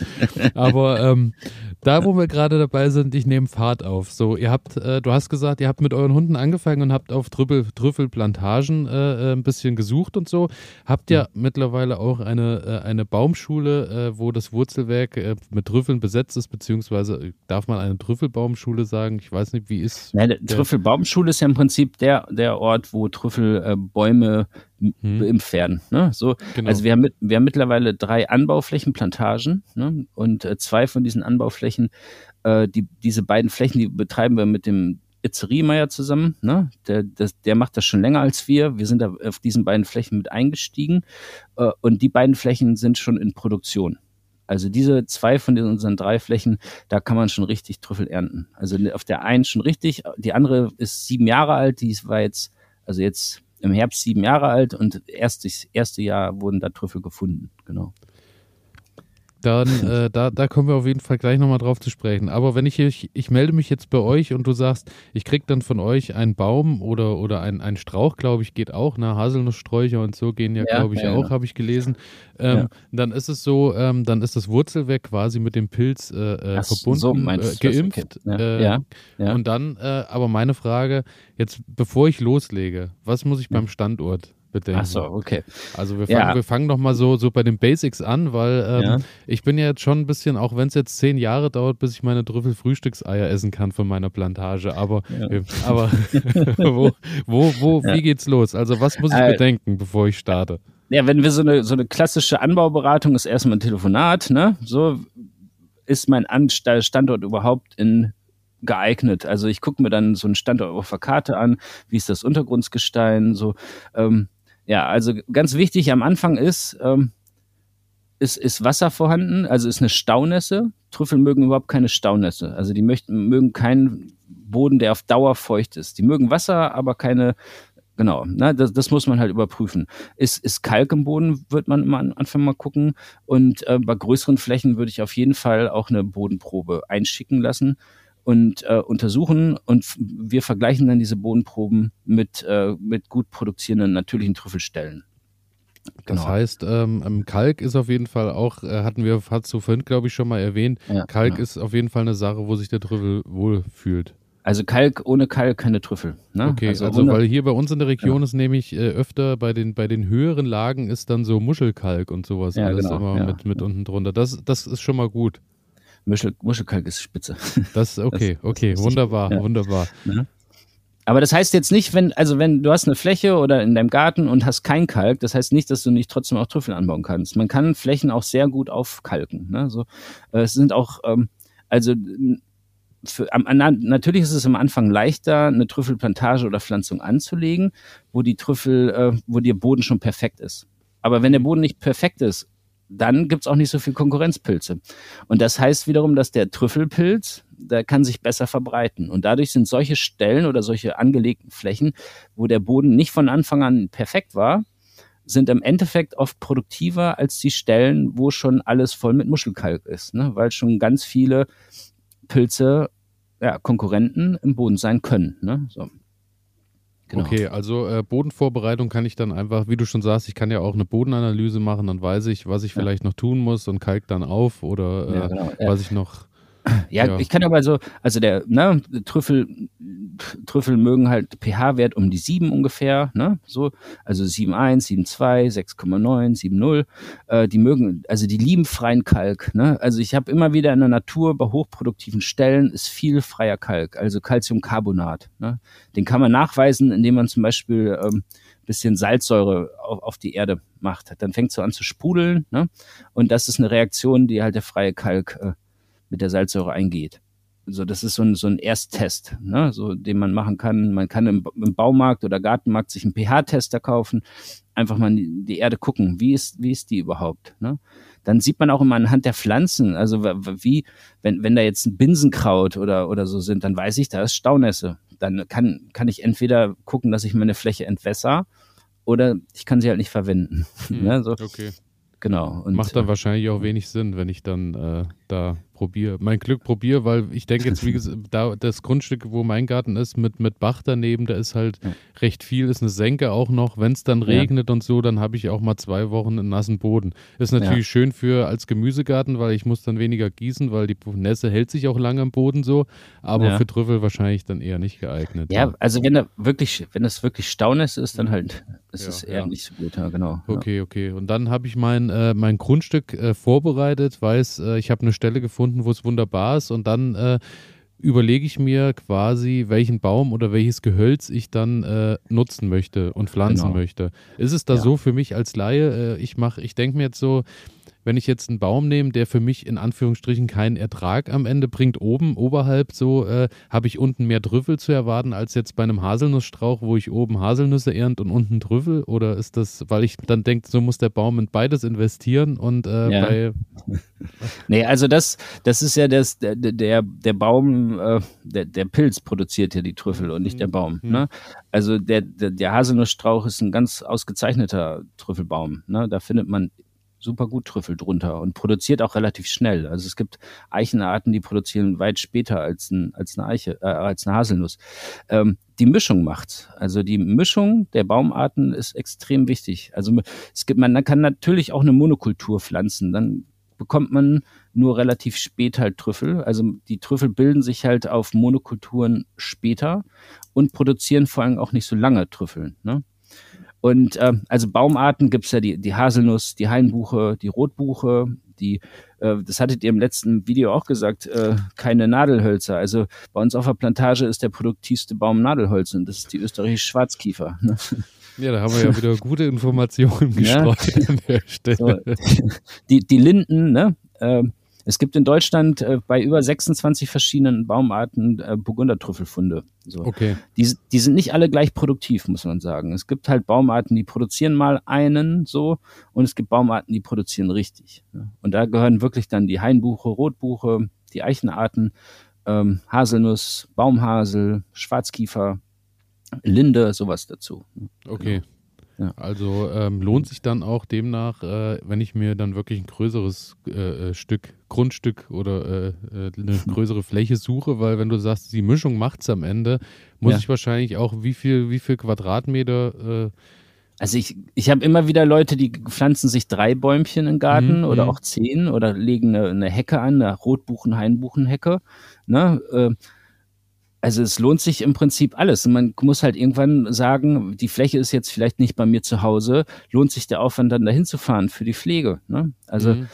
[SPEAKER 2] Aber ähm, da, wo wir gerade dabei sind, ich nehme Fahrt auf. So, ihr habt, äh, du hast gesagt, ihr habt mit euren Hunden angefangen und habt auf Trüffel, Trüffelplantagen äh, äh, ein bisschen gesucht und so. Habt ja. mittlerweile auch eine, äh, eine Baumschule, äh, wo das Wurzelwerk äh, mit Trüffeln besetzt ist, beziehungsweise darf man eine Trüffelbaumschule sagen? Ich weiß nicht, wie ist.
[SPEAKER 1] Ja, Trüffelbaumschule ist ja im Prinzip der, der Ort, wo Trüffelbäume hm. beimpft werden. Ne? So, genau. Also wir haben, mit, wir haben mittlerweile drei Anbauflächenplantagen ne? und äh, zwei von diesen Anbauflächen, äh, die, diese beiden Flächen, die betreiben wir mit dem Itzeriemeyer zusammen. Ne? Der, das, der macht das schon länger als wir. Wir sind da auf diesen beiden Flächen mit eingestiegen äh, und die beiden Flächen sind schon in Produktion. Also diese zwei von den, unseren drei Flächen, da kann man schon richtig Trüffel ernten. Also auf der einen schon richtig, die andere ist sieben Jahre alt, die war jetzt, also jetzt im Herbst sieben Jahre alt und erst das erste Jahr wurden da Trüffel gefunden, genau.
[SPEAKER 2] Dann, äh, da, da kommen wir auf jeden Fall gleich nochmal drauf zu sprechen. Aber wenn ich, ich, ich melde mich jetzt bei euch und du sagst, ich krieg dann von euch einen Baum oder, oder ein, ein Strauch, glaube ich, geht auch, ne? Haselnusssträucher und so gehen ja, ja glaube ich, ja, auch, genau. habe ich gelesen. Ähm, ja. Dann ist es so, ähm, dann ist das Wurzelwerk quasi mit dem Pilz äh, äh verbunden, so äh, geimpft. Okay. Ja. Äh, und dann, äh, aber meine Frage, jetzt bevor ich loslege, was muss ich beim Standort bedenken. Ach
[SPEAKER 1] so, okay.
[SPEAKER 2] Also wir fangen, ja. wir fangen noch mal so, so bei den Basics an, weil ähm, ja. ich bin ja jetzt schon ein bisschen, auch wenn es jetzt zehn Jahre dauert, bis ich meine Trüffel-Frühstückseier essen kann von meiner Plantage. Aber, ja. äh, aber wo, wo, wo wie geht's los? Also was muss ich äh, bedenken, bevor ich starte?
[SPEAKER 1] Ja, wenn wir so eine, so eine klassische Anbauberatung ist erstmal ein Telefonat, ne? So ist mein Standort überhaupt in geeignet. Also ich gucke mir dann so einen Standort auf der Karte an, wie ist das Untergrundsgestein, so ähm, ja, also ganz wichtig am Anfang ist, ähm, ist, ist Wasser vorhanden, also ist eine Staunässe. Trüffel mögen überhaupt keine Staunässe. Also die möchten, mögen keinen Boden, der auf Dauer feucht ist. Die mögen Wasser, aber keine, genau, ne, das, das muss man halt überprüfen. Ist, ist Kalk im Boden, wird man immer am Anfang mal gucken. Und äh, bei größeren Flächen würde ich auf jeden Fall auch eine Bodenprobe einschicken lassen und äh, untersuchen und wir vergleichen dann diese Bodenproben mit, äh, mit gut produzierenden natürlichen Trüffelstellen.
[SPEAKER 2] Genau. Das heißt, ähm, Kalk ist auf jeden Fall auch, äh, hatten wir, hast du vorhin, glaube ich, schon mal erwähnt, ja, Kalk ja. ist auf jeden Fall eine Sache, wo sich der Trüffel wohlfühlt.
[SPEAKER 1] Also Kalk, ohne Kalk keine Trüffel. Ne?
[SPEAKER 2] Okay, also, also weil hier bei uns in der Region ja. ist nämlich äh, öfter bei den, bei den höheren Lagen ist dann so Muschelkalk und sowas
[SPEAKER 1] ja, alles genau,
[SPEAKER 2] immer ja. mit, mit unten drunter. Das, das ist schon mal gut.
[SPEAKER 1] Muschel, Muschelkalk ist spitze.
[SPEAKER 2] Das okay, das, okay, das wunderbar, ja. wunderbar.
[SPEAKER 1] Mhm. Aber das heißt jetzt nicht, wenn, also wenn du hast eine Fläche oder in deinem Garten und hast kein Kalk, das heißt nicht, dass du nicht trotzdem auch Trüffel anbauen kannst. Man kann Flächen auch sehr gut aufkalken. Ne? So, äh, es sind auch, ähm, also für, am, natürlich ist es am Anfang leichter, eine Trüffelplantage oder Pflanzung anzulegen, wo die Trüffel, äh, wo der Boden schon perfekt ist. Aber wenn der Boden nicht perfekt ist, dann gibt's auch nicht so viel Konkurrenzpilze. Und das heißt wiederum, dass der Trüffelpilz, der kann sich besser verbreiten. Und dadurch sind solche Stellen oder solche angelegten Flächen, wo der Boden nicht von Anfang an perfekt war, sind im Endeffekt oft produktiver als die Stellen, wo schon alles voll mit Muschelkalk ist, ne? weil schon ganz viele Pilze ja, Konkurrenten im Boden sein können. Ne? So.
[SPEAKER 2] Genau. Okay, also äh, Bodenvorbereitung kann ich dann einfach, wie du schon sagst, ich kann ja auch eine Bodenanalyse machen, dann weiß ich, was ich ja. vielleicht noch tun muss und kalk dann auf oder äh, ja, genau. was ich noch
[SPEAKER 1] ja, ja, ich kann aber so, also der ne, Trüffel, Trüffel mögen halt pH-Wert um die 7 ungefähr, ne? So, also 7,1, 7,2, 6,9, 7,0. Äh, die mögen, also die lieben freien Kalk. Ne? Also ich habe immer wieder in der Natur bei hochproduktiven Stellen ist viel freier Kalk, also Calciumcarbonat. Ne? Den kann man nachweisen, indem man zum Beispiel ähm, bisschen Salzsäure auf, auf die Erde macht. Dann fängt es so an zu sprudeln. Ne? Und das ist eine Reaktion, die halt der freie Kalk äh, mit der Salzsäure eingeht. So, das ist so ein, so ein Ersttest, ne, so, den man machen kann. Man kann im, im Baumarkt oder Gartenmarkt sich einen pH-Tester kaufen, einfach mal die, die Erde gucken, wie ist, wie ist die überhaupt, ne? Dann sieht man auch immer anhand der Pflanzen, also wie, wenn, wenn da jetzt ein Binsenkraut oder, oder so sind, dann weiß ich, da ist Staunässe. Dann kann, kann ich entweder gucken, dass ich meine Fläche entwässer oder ich kann sie halt nicht verwenden.
[SPEAKER 2] Hm, ne, so. Okay.
[SPEAKER 1] Genau.
[SPEAKER 2] Und, Macht dann äh, wahrscheinlich auch wenig Sinn, wenn ich dann äh, da probiere, mein Glück probiere, weil ich denke jetzt, wie gesagt, da das Grundstück, wo mein Garten ist, mit, mit Bach daneben, da ist halt ja. recht viel, ist eine Senke auch noch. Wenn es dann regnet ja. und so, dann habe ich auch mal zwei Wochen einen nassen Boden. Ist natürlich ja. schön für als Gemüsegarten, weil ich muss dann weniger gießen, weil die Nässe hält sich auch lange im Boden so, aber für Trüffel wahrscheinlich dann eher nicht geeignet.
[SPEAKER 1] Ja, also wenn da wirklich, wenn das wirklich Staunässe ist, dann halt ist es eher nicht so gut, ja, genau.
[SPEAKER 2] Okay, okay. Und dann habe ich mein, äh, mein Grundstück äh, vorbereitet, weiß, äh, ich habe eine Stelle gefunden, gefunden, wo es wunderbar ist und dann äh, überlege ich mir quasi, welchen Baum oder welches Gehölz ich dann äh, nutzen möchte und pflanzen genau. möchte. Ist es da ja. so für mich als Laie? Äh, ich mache, ich denke mir jetzt so, wenn ich jetzt einen Baum nehme, der für mich in Anführungsstrichen keinen Ertrag am Ende bringt, oben, oberhalb so, äh, habe ich unten mehr Trüffel zu erwarten als jetzt bei einem Haselnussstrauch, wo ich oben Haselnüsse ernt und unten Trüffel? Oder ist das, weil ich dann denke, so muss der Baum in beides investieren und äh, ja. bei.
[SPEAKER 1] nee, also das, das ist ja das, der, der, der Baum, äh, der, der Pilz produziert ja die Trüffel und nicht der Baum. Mhm. Ne? Also der, der, der Haselnussstrauch ist ein ganz ausgezeichneter Trüffelbaum. Ne? Da findet man super gut Trüffel drunter und produziert auch relativ schnell. Also es gibt Eichenarten, die produzieren weit später als, ein, als eine Eiche, äh, als eine Haselnuss. Ähm, die Mischung macht's. Also die Mischung der Baumarten ist extrem wichtig. Also es gibt, man kann natürlich auch eine Monokultur pflanzen. Dann bekommt man nur relativ spät halt Trüffel. Also die Trüffel bilden sich halt auf Monokulturen später und produzieren vor allem auch nicht so lange Trüffeln. Ne? Und äh, also Baumarten gibt's ja die, die Haselnuss, die Hainbuche, die Rotbuche, die, äh, das hattet ihr im letzten Video auch gesagt, äh, keine Nadelhölzer. Also bei uns auf der Plantage ist der produktivste Baum Nadelholz und das ist die österreichische Schwarzkiefer. Ne?
[SPEAKER 2] Ja, da haben wir ja wieder gute Informationen gestreut ja. an der Stelle.
[SPEAKER 1] So, die, die Linden, ne? Äh, es gibt in Deutschland äh, bei über 26 verschiedenen Baumarten äh, Burgundertrüffelfunde. So.
[SPEAKER 2] Okay.
[SPEAKER 1] Die, die sind nicht alle gleich produktiv, muss man sagen. Es gibt halt Baumarten, die produzieren mal einen so und es gibt Baumarten, die produzieren richtig. Ne? Und da gehören wirklich dann die Hainbuche, Rotbuche, die Eichenarten, ähm, Haselnuss, Baumhasel, Schwarzkiefer, Linde, sowas dazu.
[SPEAKER 2] Okay. Genau. Ja. Also ähm, lohnt sich dann auch demnach, äh, wenn ich mir dann wirklich ein größeres äh, äh Stück, Grundstück oder äh, äh eine größere Fläche suche, weil wenn du sagst, die Mischung macht es am Ende, muss ja. ich wahrscheinlich auch wie viel, wie viel Quadratmeter
[SPEAKER 1] äh, also ich, ich habe immer wieder Leute, die pflanzen sich drei Bäumchen im Garten mhm. oder mhm. auch zehn oder legen eine, eine Hecke an, eine Rotbuchen-Hainbuchenhecke. Ne? Also es lohnt sich im Prinzip alles. Man muss halt irgendwann sagen, die Fläche ist jetzt vielleicht nicht bei mir zu Hause, lohnt sich der Aufwand dann dahin zu fahren für die Pflege. Ne? Also, mhm.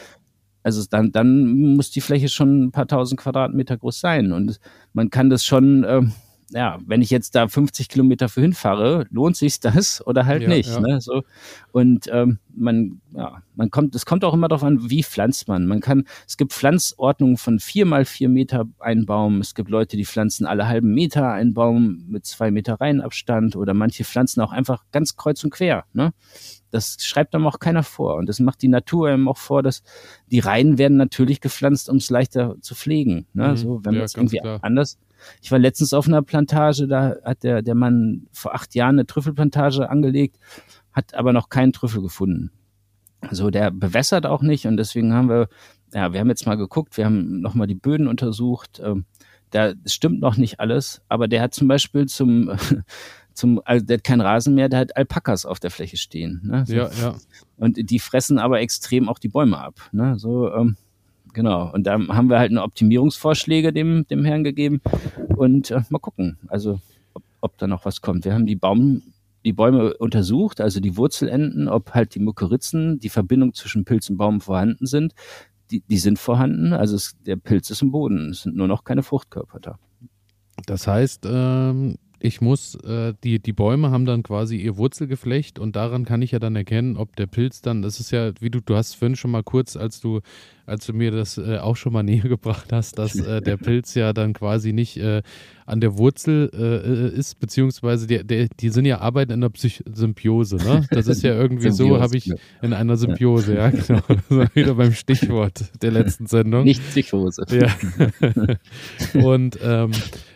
[SPEAKER 1] also dann, dann muss die Fläche schon ein paar tausend Quadratmeter groß sein. Und man kann das schon, äh, ja, wenn ich jetzt da 50 Kilometer für hinfahre, lohnt sich das oder halt ja, nicht. Ja. Ne? So. Und ähm, man, ja, man kommt, es kommt auch immer darauf an, wie pflanzt man. Man kann, es gibt Pflanzordnungen von vier mal vier Meter ein Baum. Es gibt Leute, die pflanzen alle halben Meter einen Baum mit zwei Meter Reihenabstand oder manche pflanzen auch einfach ganz kreuz und quer. Ne? Das schreibt einem auch keiner vor. Und das macht die Natur einem auch vor, dass die Reihen werden natürlich gepflanzt, um es leichter zu pflegen. Ne? Mhm, so, wenn ja, man es irgendwie klar. anders ich war letztens auf einer Plantage, da hat der, der Mann vor acht Jahren eine Trüffelplantage angelegt, hat aber noch keinen Trüffel gefunden. Also der bewässert auch nicht und deswegen haben wir, ja, wir haben jetzt mal geguckt, wir haben nochmal die Böden untersucht. Ähm, da stimmt noch nicht alles, aber der hat zum Beispiel zum, zum, also der hat kein Rasen mehr, der hat Alpakas auf der Fläche stehen. Ne? So.
[SPEAKER 2] Ja, ja.
[SPEAKER 1] Und die fressen aber extrem auch die Bäume ab. Ne? So, ähm, genau. Und da haben wir halt eine Optimierungsvorschläge dem, dem Herrn gegeben und äh, mal gucken, also ob, ob da noch was kommt. Wir haben die Baum, die Bäume untersucht, also die Wurzelenden, ob halt die Mykoritzen, die Verbindung zwischen Pilz und Baum vorhanden sind. Die, die sind vorhanden, also es, der Pilz ist im Boden, es sind nur noch keine Fruchtkörper da.
[SPEAKER 2] Das heißt, ähm, ich muss, äh, die, die Bäume haben dann quasi ihr Wurzelgeflecht und daran kann ich ja dann erkennen, ob der Pilz dann, das ist ja, wie du, du hast vorhin schon mal kurz, als du als du mir das äh, auch schon mal näher gebracht hast, dass äh, der Pilz ja dann quasi nicht äh, an der Wurzel äh, äh, ist, beziehungsweise die, der, die sind ja arbeiten in der Psych Symbiose, ne? Das ist ja irgendwie so, habe ich in einer Symbiose, ja, genau. wieder beim Stichwort der letzten Sendung.
[SPEAKER 1] Nicht Psychose.
[SPEAKER 2] Ja. Und ähm,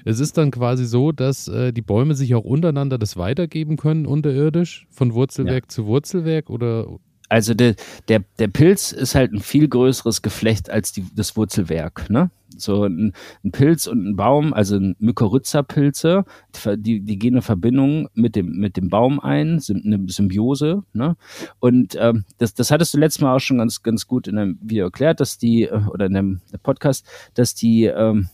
[SPEAKER 2] es ist dann quasi so, dass äh, die Bäume sich auch untereinander das weitergeben können unterirdisch, von Wurzelwerk ja. zu Wurzelwerk oder
[SPEAKER 1] also der, der, der Pilz ist halt ein viel größeres Geflecht als die, das Wurzelwerk. Ne? So ein, ein Pilz und ein Baum, also Mykorrhiza-Pilze, die, die gehen eine Verbindung mit dem, mit dem Baum ein, sind eine Symbiose. Ne? Und ähm, das, das hattest du letztes Mal auch schon ganz, ganz gut in einem Video erklärt, dass die, äh, oder in einem Podcast, dass die ähm,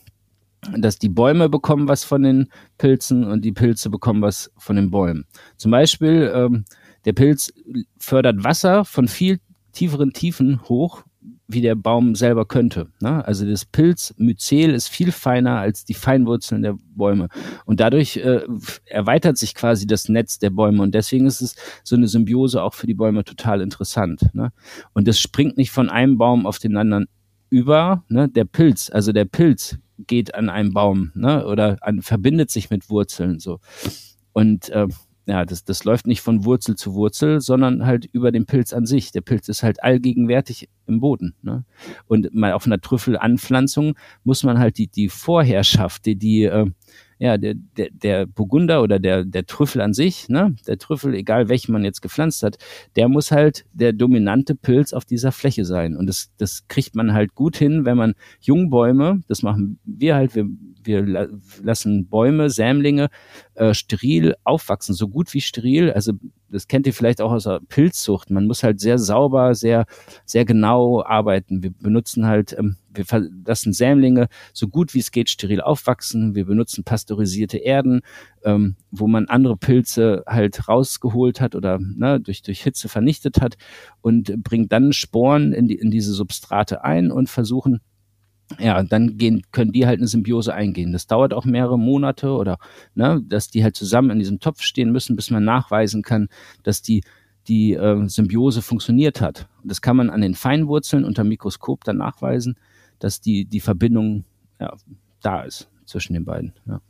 [SPEAKER 1] dass die Bäume bekommen was von den Pilzen und die Pilze bekommen was von den Bäumen. Zum Beispiel ähm, der Pilz fördert Wasser von viel tieferen Tiefen hoch, wie der Baum selber könnte. Ne? Also das Pilzmyzel ist viel feiner als die Feinwurzeln der Bäume. Und dadurch äh, erweitert sich quasi das Netz der Bäume. Und deswegen ist es so eine Symbiose auch für die Bäume total interessant. Ne? Und das springt nicht von einem Baum auf den anderen über. Ne? Der Pilz, also der Pilz geht an einen Baum ne? oder an, verbindet sich mit Wurzeln so. Und äh, ja, das, das läuft nicht von Wurzel zu Wurzel, sondern halt über den Pilz an sich. Der Pilz ist halt allgegenwärtig im Boden. Ne? Und mal auf einer Trüffelanpflanzung muss man halt die, die Vorherrschaft, die, die äh, ja, der, der, der Burgunder oder der, der Trüffel an sich, ne, der Trüffel, egal welchen man jetzt gepflanzt hat, der muss halt der dominante Pilz auf dieser Fläche sein. Und das, das kriegt man halt gut hin, wenn man Jungbäume, das machen wir halt, wir, wir lassen Bäume, Sämlinge äh, steril aufwachsen, so gut wie steril. Also das kennt ihr vielleicht auch aus der Pilzzucht. Man muss halt sehr sauber, sehr, sehr genau arbeiten. Wir benutzen halt, ähm, wir lassen Sämlinge so gut wie es geht steril aufwachsen. Wir benutzen pasteurisierte Erden, ähm, wo man andere Pilze halt rausgeholt hat oder ne, durch, durch Hitze vernichtet hat und bringt dann Sporen in, die, in diese Substrate ein und versuchen ja, dann gehen, können die halt eine Symbiose eingehen. Das dauert auch mehrere Monate oder ne, dass die halt zusammen in diesem Topf stehen müssen, bis man nachweisen kann, dass die die äh, Symbiose funktioniert hat. Das kann man an den Feinwurzeln unter Mikroskop dann nachweisen, dass die die Verbindung ja, da ist zwischen den beiden. Ja.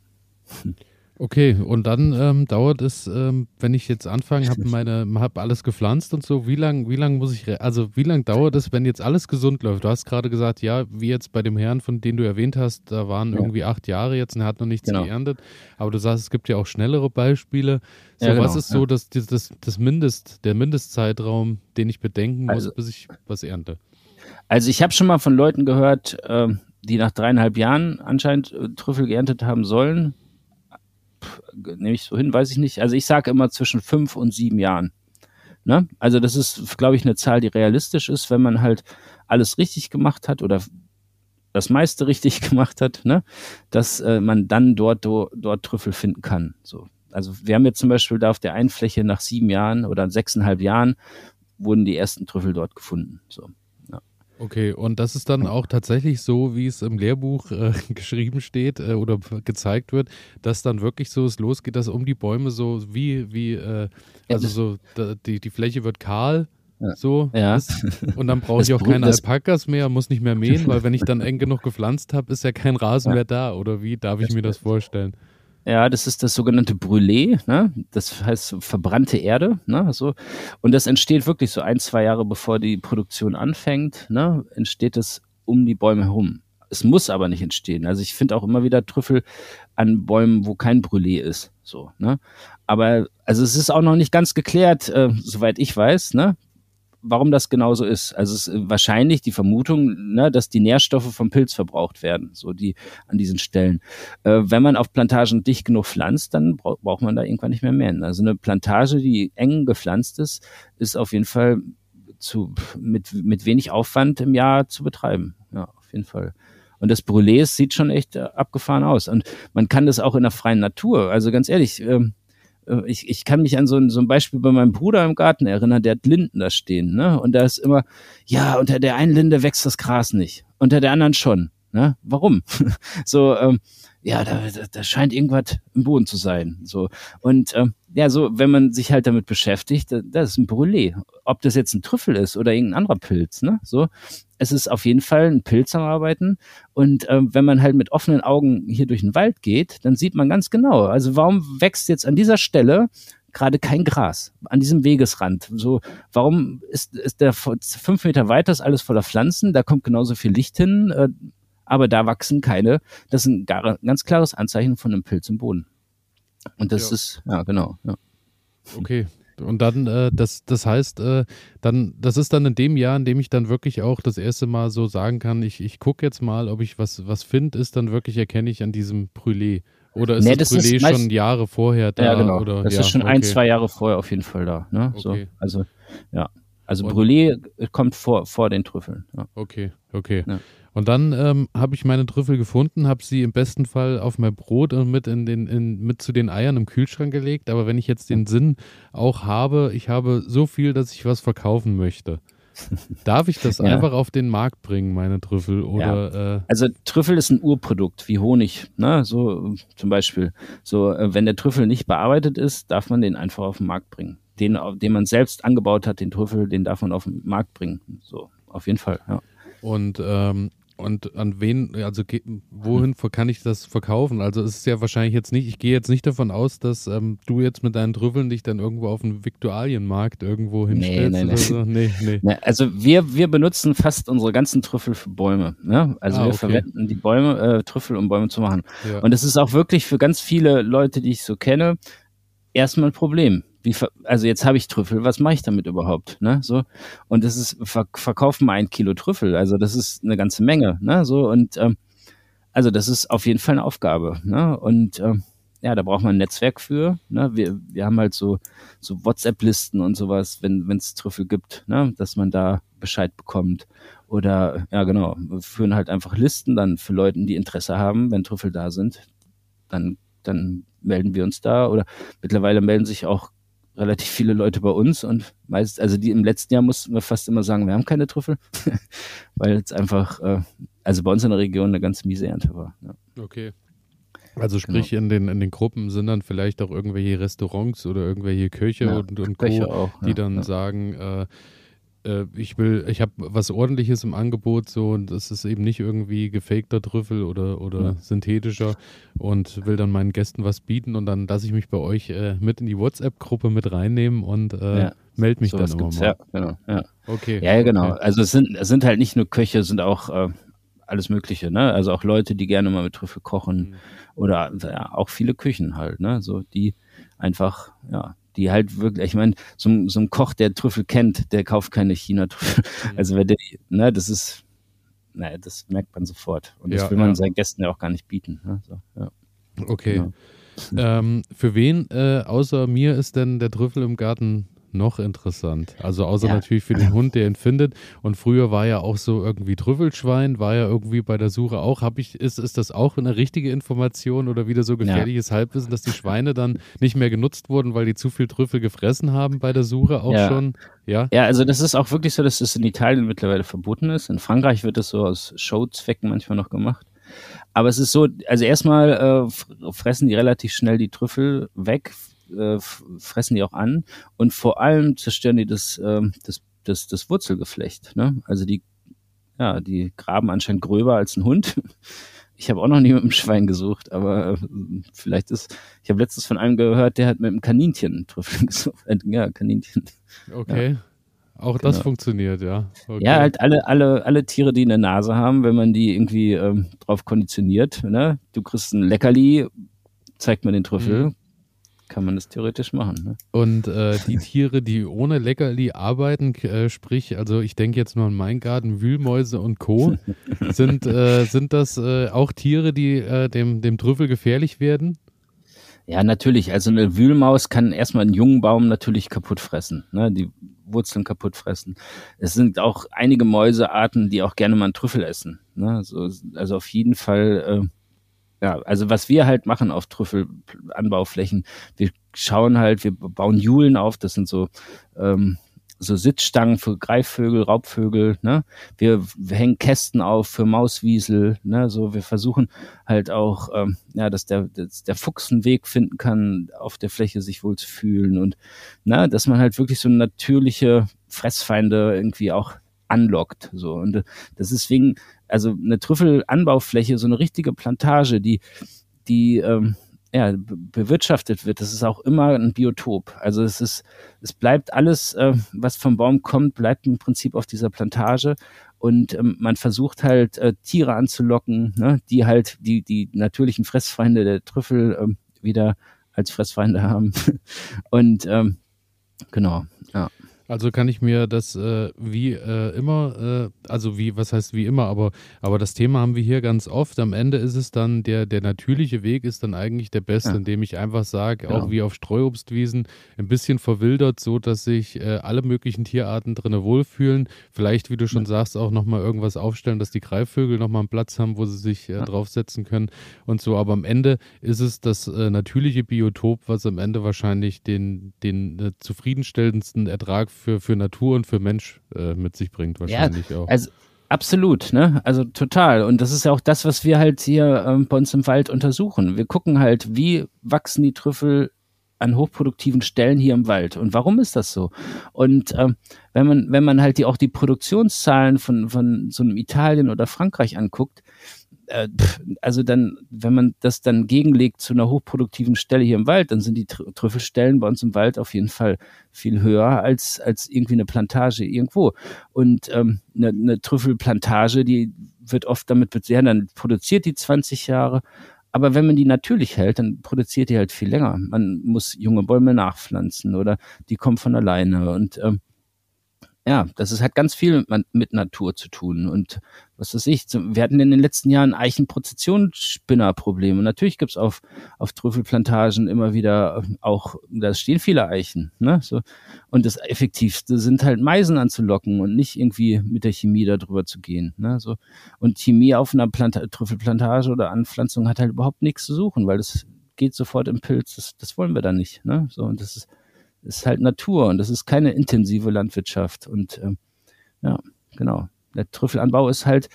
[SPEAKER 2] Okay, und dann ähm, dauert es, ähm, wenn ich jetzt anfange, habe meine, habe alles gepflanzt und so, wie lange, wie lang muss ich, also wie lange dauert es, wenn jetzt alles gesund läuft? Du hast gerade gesagt, ja, wie jetzt bei dem Herrn, von dem du erwähnt hast, da waren ja. irgendwie acht Jahre jetzt und er hat noch nichts genau. geerntet. Aber du sagst, es gibt ja auch schnellere Beispiele. So, ja, genau, was ist so das, das, das Mindest, der Mindestzeitraum, den ich bedenken muss, also, bis ich was ernte?
[SPEAKER 1] Also ich habe schon mal von Leuten gehört, äh, die nach dreieinhalb Jahren anscheinend äh, Trüffel geerntet haben sollen nehme ich so hin, weiß ich nicht. Also ich sage immer zwischen fünf und sieben Jahren. Ne? Also das ist, glaube ich, eine Zahl, die realistisch ist, wenn man halt alles richtig gemacht hat oder das meiste richtig gemacht hat, ne, dass äh, man dann dort, do, dort Trüffel finden kann. So. Also wir haben jetzt zum Beispiel da auf der einen Fläche nach sieben Jahren oder sechseinhalb Jahren wurden die ersten Trüffel dort gefunden. So.
[SPEAKER 2] Okay, und das ist dann auch tatsächlich so, wie es im Lehrbuch äh, geschrieben steht äh, oder gezeigt wird, dass dann wirklich so es losgeht, dass um die Bäume so wie, wie, äh, also so da, die, die Fläche wird kahl. So
[SPEAKER 1] ja.
[SPEAKER 2] Ist, und dann brauche ich auch keine Alpakas mehr, muss nicht mehr mähen, weil wenn ich dann eng genug gepflanzt habe, ist ja kein Rasen ja. mehr da. Oder wie darf ich mir das vorstellen?
[SPEAKER 1] Ja, das ist das sogenannte Brûlé, ne? das heißt verbrannte Erde. Ne? So. Und das entsteht wirklich so ein, zwei Jahre bevor die Produktion anfängt, ne? entsteht es um die Bäume herum. Es muss aber nicht entstehen. Also ich finde auch immer wieder Trüffel an Bäumen, wo kein Brûlé ist. So, ne? Aber also es ist auch noch nicht ganz geklärt, äh, soweit ich weiß, ne? Warum das genauso ist. Also es ist wahrscheinlich die Vermutung, ne, dass die Nährstoffe vom Pilz verbraucht werden, so die an diesen Stellen. Äh, wenn man auf Plantagen dicht genug pflanzt, dann bra braucht man da irgendwann nicht mehr mähen. Also eine Plantage, die eng gepflanzt ist, ist auf jeden Fall zu, mit, mit wenig Aufwand im Jahr zu betreiben. Ja, auf jeden Fall. Und das Brûlé sieht schon echt äh, abgefahren aus. Und man kann das auch in der freien Natur. Also ganz ehrlich, ähm, äh, ich, ich kann mich an so ein, so ein Beispiel bei meinem Bruder im Garten erinnern, der hat Linden da stehen, ne? Und da ist immer, ja, unter der einen Linde wächst das Gras nicht, unter der anderen schon. Ne? Warum? so, ähm, ja, da, da, da scheint irgendwas im Boden zu sein. So. Und ähm, ja, so, wenn man sich halt damit beschäftigt, das ist ein Brûlé. Ob das jetzt ein Trüffel ist oder irgendein anderer Pilz, ne? So, es ist auf jeden Fall ein Pilz am Arbeiten. Und ähm, wenn man halt mit offenen Augen hier durch den Wald geht, dann sieht man ganz genau. Also warum wächst jetzt an dieser Stelle gerade kein Gras an diesem Wegesrand. So, warum ist, ist der fünf Meter weiter ist alles voller Pflanzen? Da kommt genauso viel Licht hin, äh, aber da wachsen keine. Das ist ein ganz klares Anzeichen von einem Pilz im Boden. Und das ja. ist, ja, genau. Ja.
[SPEAKER 2] Okay. Und dann, äh, das, das heißt, äh, dann, das ist dann in dem Jahr, in dem ich dann wirklich auch das erste Mal so sagen kann, ich, ich gucke jetzt mal, ob ich was, was finde, ist dann wirklich, erkenne ich an diesem Brûlé. Oder ist nee, das, das Brûlé schon Jahre vorher da?
[SPEAKER 1] Ja, genau.
[SPEAKER 2] Oder,
[SPEAKER 1] das
[SPEAKER 2] ja,
[SPEAKER 1] ist schon okay. ein, zwei Jahre vorher auf jeden Fall da. Ne? Okay. So, also, ja. Also Brûlé kommt vor, vor den Trüffeln. Ja.
[SPEAKER 2] Okay, okay. Ja. Und dann ähm, habe ich meine Trüffel gefunden, habe sie im besten Fall auf mein Brot und mit, in den, in, mit zu den Eiern im Kühlschrank gelegt. Aber wenn ich jetzt den Sinn auch habe, ich habe so viel, dass ich was verkaufen möchte. Darf ich das ja. einfach auf den Markt bringen, meine Trüffel? Oder, ja.
[SPEAKER 1] äh also Trüffel ist ein Urprodukt, wie Honig, ne? So zum Beispiel. So, äh, wenn der Trüffel nicht bearbeitet ist, darf man den einfach auf den Markt bringen. Den, den man selbst angebaut hat, den Trüffel, den darf man auf den Markt bringen. So, auf jeden Fall, ja.
[SPEAKER 2] Und ähm, und an wen, also wohin kann ich das verkaufen? Also es ist ja wahrscheinlich jetzt nicht, ich gehe jetzt nicht davon aus, dass ähm, du jetzt mit deinen Trüffeln dich dann irgendwo auf einen Viktualienmarkt irgendwo hinstellst nee, nee, oder so. Nee,
[SPEAKER 1] nee. nee, also wir, wir benutzen fast unsere ganzen Trüffel für Bäume. Ne? Also ah, wir okay. verwenden die Bäume, äh, Trüffel, um Bäume zu machen. Ja. Und das ist auch wirklich für ganz viele Leute, die ich so kenne, erstmal ein Problem wie, also jetzt habe ich Trüffel, was mache ich damit überhaupt? Ne? So, und das ist, ver verkaufen wir ein Kilo Trüffel, also das ist eine ganze Menge, ne? So, und ähm, also das ist auf jeden Fall eine Aufgabe. Ne? Und ähm, ja, da braucht man ein Netzwerk für. Ne? Wir, wir haben halt so, so WhatsApp-Listen und sowas, wenn es Trüffel gibt, ne? dass man da Bescheid bekommt. Oder ja, genau, wir führen halt einfach Listen dann für Leute, die Interesse haben, wenn Trüffel da sind, dann, dann melden wir uns da. Oder mittlerweile melden sich auch relativ viele Leute bei uns und meist, also die im letzten Jahr mussten wir fast immer sagen, wir haben keine Trüffel, weil es einfach, äh, also bei uns in der Region eine ganz miese Ernte war. Ja.
[SPEAKER 2] Okay. Also sprich, genau. in, den, in den Gruppen sind dann vielleicht auch irgendwelche Restaurants oder irgendwelche Köche ja, und, und Co., auch, die ja, dann sagen, äh, äh, ich will, ich habe was ordentliches im Angebot, so und das ist eben nicht irgendwie gefakter Trüffel oder, oder ja. synthetischer und will dann meinen Gästen was bieten und dann lasse ich mich bei euch äh, mit in die WhatsApp-Gruppe mit reinnehmen und äh, ja. melde mich so dann immer mal.
[SPEAKER 1] Ja, genau. Ja, okay. ja genau. Okay. Also es sind, es sind halt nicht nur Köche, es sind auch äh, alles Mögliche, ne? Also auch Leute, die gerne mal mit Trüffel kochen mhm. oder ja, auch viele Küchen halt, ne? So die einfach, ja, die halt wirklich, ich meine, so, so ein Koch, der Trüffel kennt, der kauft keine China-Trüffel. Mhm. Also wenn der, ne, das ist, naja, das merkt man sofort. Und das ja, will man ja. seinen Gästen ja auch gar nicht bieten. Ne? So, ja.
[SPEAKER 2] Okay. Genau. Ähm, für wen äh, außer mir ist denn der Trüffel im Garten noch interessant. Also außer ja. natürlich für den Hund, der ihn findet. Und früher war ja auch so irgendwie Trüffelschwein, war ja irgendwie bei der Suche auch. Hab ich, ist, ist das auch eine richtige Information oder wieder so gefährliches ja. Halbwissen, dass die Schweine dann nicht mehr genutzt wurden, weil die zu viel Trüffel gefressen haben bei der Suche auch ja. schon? Ja.
[SPEAKER 1] Ja, also das ist auch wirklich so, dass es in Italien mittlerweile verboten ist. In Frankreich wird das so aus Showzwecken manchmal noch gemacht. Aber es ist so, also erstmal äh, fressen die relativ schnell die Trüffel weg, äh, fressen die auch an und vor allem zerstören die das, äh, das, das, das Wurzelgeflecht. Ne? Also die, ja, die graben anscheinend gröber als ein Hund. Ich habe auch noch nie mit einem Schwein gesucht, aber äh, vielleicht ist. Ich habe letztens von einem gehört, der hat mit einem Kaninchen Trüffel gesucht. Äh, ja, Kaninchen.
[SPEAKER 2] Okay. Ja. Auch genau. das funktioniert, ja.
[SPEAKER 1] Okay. Ja, halt alle, alle, alle Tiere, die eine Nase haben, wenn man die irgendwie ähm, drauf konditioniert, ne? Du kriegst ein Leckerli, zeigt man den Trüffel, mhm kann man das theoretisch machen. Ne?
[SPEAKER 2] Und äh, die Tiere, die ohne Leckerli arbeiten, äh, sprich, also ich denke jetzt nur an meinen Garten, Wühlmäuse und Co., sind, äh, sind das äh, auch Tiere, die äh, dem, dem Trüffel gefährlich werden?
[SPEAKER 1] Ja, natürlich. Also eine Wühlmaus kann erstmal einen jungen Baum natürlich kaputt fressen, ne? die Wurzeln kaputt fressen. Es sind auch einige Mäusearten, die auch gerne mal einen Trüffel essen. Ne? Also, also auf jeden Fall äh, ja, also was wir halt machen auf Trüffelanbauflächen, wir schauen halt, wir bauen Julen auf, das sind so ähm, so Sitzstangen für Greifvögel, Raubvögel, ne? Wir, wir hängen Kästen auf für Mauswiesel, ne? So, wir versuchen halt auch, ähm, ja, dass der, dass der Fuchs einen Weg finden kann, auf der Fläche sich wohl zu fühlen und, ne, dass man halt wirklich so natürliche Fressfeinde irgendwie auch anlockt, so. Und äh, das ist wegen, also eine Trüffelanbaufläche, so eine richtige Plantage, die, die ähm, ja, bewirtschaftet wird, das ist auch immer ein Biotop. Also es ist, es bleibt alles, äh, was vom Baum kommt, bleibt im Prinzip auf dieser Plantage und ähm, man versucht halt äh, Tiere anzulocken, ne, die halt die die natürlichen Fressfeinde der Trüffel ähm, wieder als Fressfeinde haben und ähm, genau.
[SPEAKER 2] Also kann ich mir das äh, wie äh, immer, äh, also wie, was heißt wie immer, aber, aber das Thema haben wir hier ganz oft. Am Ende ist es dann, der, der natürliche Weg ist dann eigentlich der beste, ja. indem ich einfach sage, genau. auch wie auf Streuobstwiesen, ein bisschen verwildert, so dass sich äh, alle möglichen Tierarten drinnen wohlfühlen. Vielleicht, wie du schon ja. sagst, auch nochmal irgendwas aufstellen, dass die Greifvögel nochmal einen Platz haben, wo sie sich äh, ja. draufsetzen können und so. Aber am Ende ist es das äh, natürliche Biotop, was am Ende wahrscheinlich den, den zufriedenstellendsten Ertrag für, für Natur und für Mensch äh, mit sich bringt, wahrscheinlich ja, auch.
[SPEAKER 1] Also absolut, ne? Also total. Und das ist ja auch das, was wir halt hier ähm, bei uns im Wald untersuchen. Wir gucken halt, wie wachsen die Trüffel an hochproduktiven Stellen hier im Wald. Und warum ist das so? Und ähm, wenn man, wenn man halt die auch die Produktionszahlen von, von so einem Italien oder Frankreich anguckt, äh, also dann, wenn man das dann gegenlegt zu einer hochproduktiven Stelle hier im Wald, dann sind die Trüffelstellen bei uns im Wald auf jeden Fall viel höher als, als irgendwie eine Plantage irgendwo. Und ähm, eine, eine Trüffelplantage, die wird oft damit bezahlt, dann produziert die 20 Jahre. Aber wenn man die natürlich hält, dann produziert die halt viel länger. Man muss junge Bäume nachpflanzen oder die kommen von alleine. Und ähm, ja, das ist halt ganz viel mit, mit Natur zu tun. Und was weiß ich, wir hatten in den letzten Jahren Eichenprozessionsspinnerprobleme. Natürlich gibt's auf, auf Trüffelplantagen immer wieder auch, da stehen viele Eichen. Ne? So. Und das Effektivste sind halt Meisen anzulocken und nicht irgendwie mit der Chemie darüber zu gehen. Ne? So. Und Chemie auf einer Planta Trüffelplantage oder Anpflanzung hat halt überhaupt nichts zu suchen, weil das geht sofort im Pilz. Das, das wollen wir dann nicht. Ne? So, und das ist ist halt Natur und das ist keine intensive Landwirtschaft. Und ähm, ja, genau. Der Trüffelanbau ist halt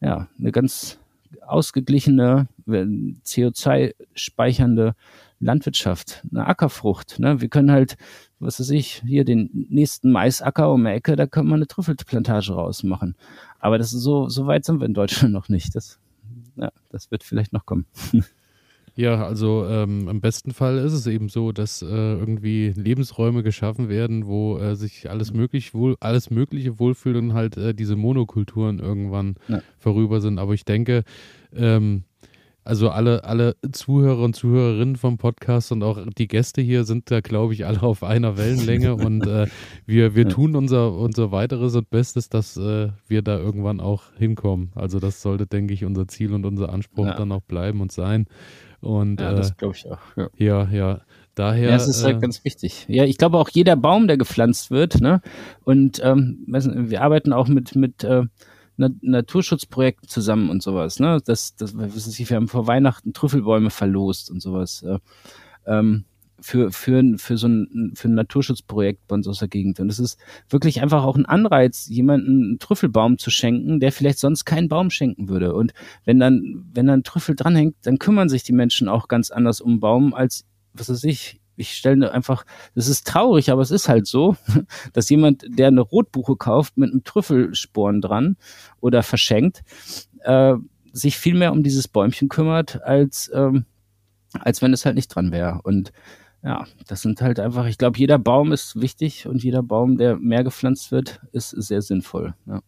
[SPEAKER 1] ja eine ganz ausgeglichene, CO2-speichernde Landwirtschaft, eine Ackerfrucht. Ne? Wir können halt, was weiß ich, hier den nächsten Maisacker um die Ecke, da kann man eine Trüffelplantage rausmachen. Aber das ist so, so weit sind wir in Deutschland noch nicht. Das, ja, das wird vielleicht noch kommen.
[SPEAKER 2] Ja, also ähm, im besten Fall ist es eben so, dass äh, irgendwie Lebensräume geschaffen werden, wo äh, sich alles möglich wohl, alles Mögliche wohlfühlt und halt äh, diese Monokulturen irgendwann ja. vorüber sind. Aber ich denke, ähm, also alle, alle Zuhörer und Zuhörerinnen vom Podcast und auch die Gäste hier sind da, glaube ich, alle auf einer Wellenlänge und äh, wir, wir tun unser, unser weiteres und Bestes, dass äh, wir da irgendwann auch hinkommen. Also das sollte, denke ich, unser Ziel und unser Anspruch ja. dann auch bleiben und sein. Und,
[SPEAKER 1] ja, das äh, glaube ich auch.
[SPEAKER 2] Ja, ja. ja. Daher.
[SPEAKER 1] Ja, das ist halt äh, ganz wichtig. Ja, ich glaube auch jeder Baum, der gepflanzt wird, ne? Und ähm, wir arbeiten auch mit, mit äh, Naturschutzprojekten zusammen und sowas, ne? Das, das, was ist, wir haben vor Weihnachten Trüffelbäume verlost und sowas. Äh, ähm, für, für, für so ein, für ein Naturschutzprojekt bei uns aus der Gegend. Und es ist wirklich einfach auch ein Anreiz, jemanden einen Trüffelbaum zu schenken, der vielleicht sonst keinen Baum schenken würde. Und wenn dann, wenn dann Trüffel dranhängt, dann kümmern sich die Menschen auch ganz anders um Baum als, was weiß ich, ich stelle einfach, das ist traurig, aber es ist halt so, dass jemand, der eine Rotbuche kauft mit einem Trüffelsporn dran oder verschenkt, äh, sich viel mehr um dieses Bäumchen kümmert, als, ähm, als wenn es halt nicht dran wäre. Und ja, das sind halt einfach, ich glaube, jeder Baum ist wichtig und jeder Baum, der mehr gepflanzt wird, ist sehr sinnvoll. Ja,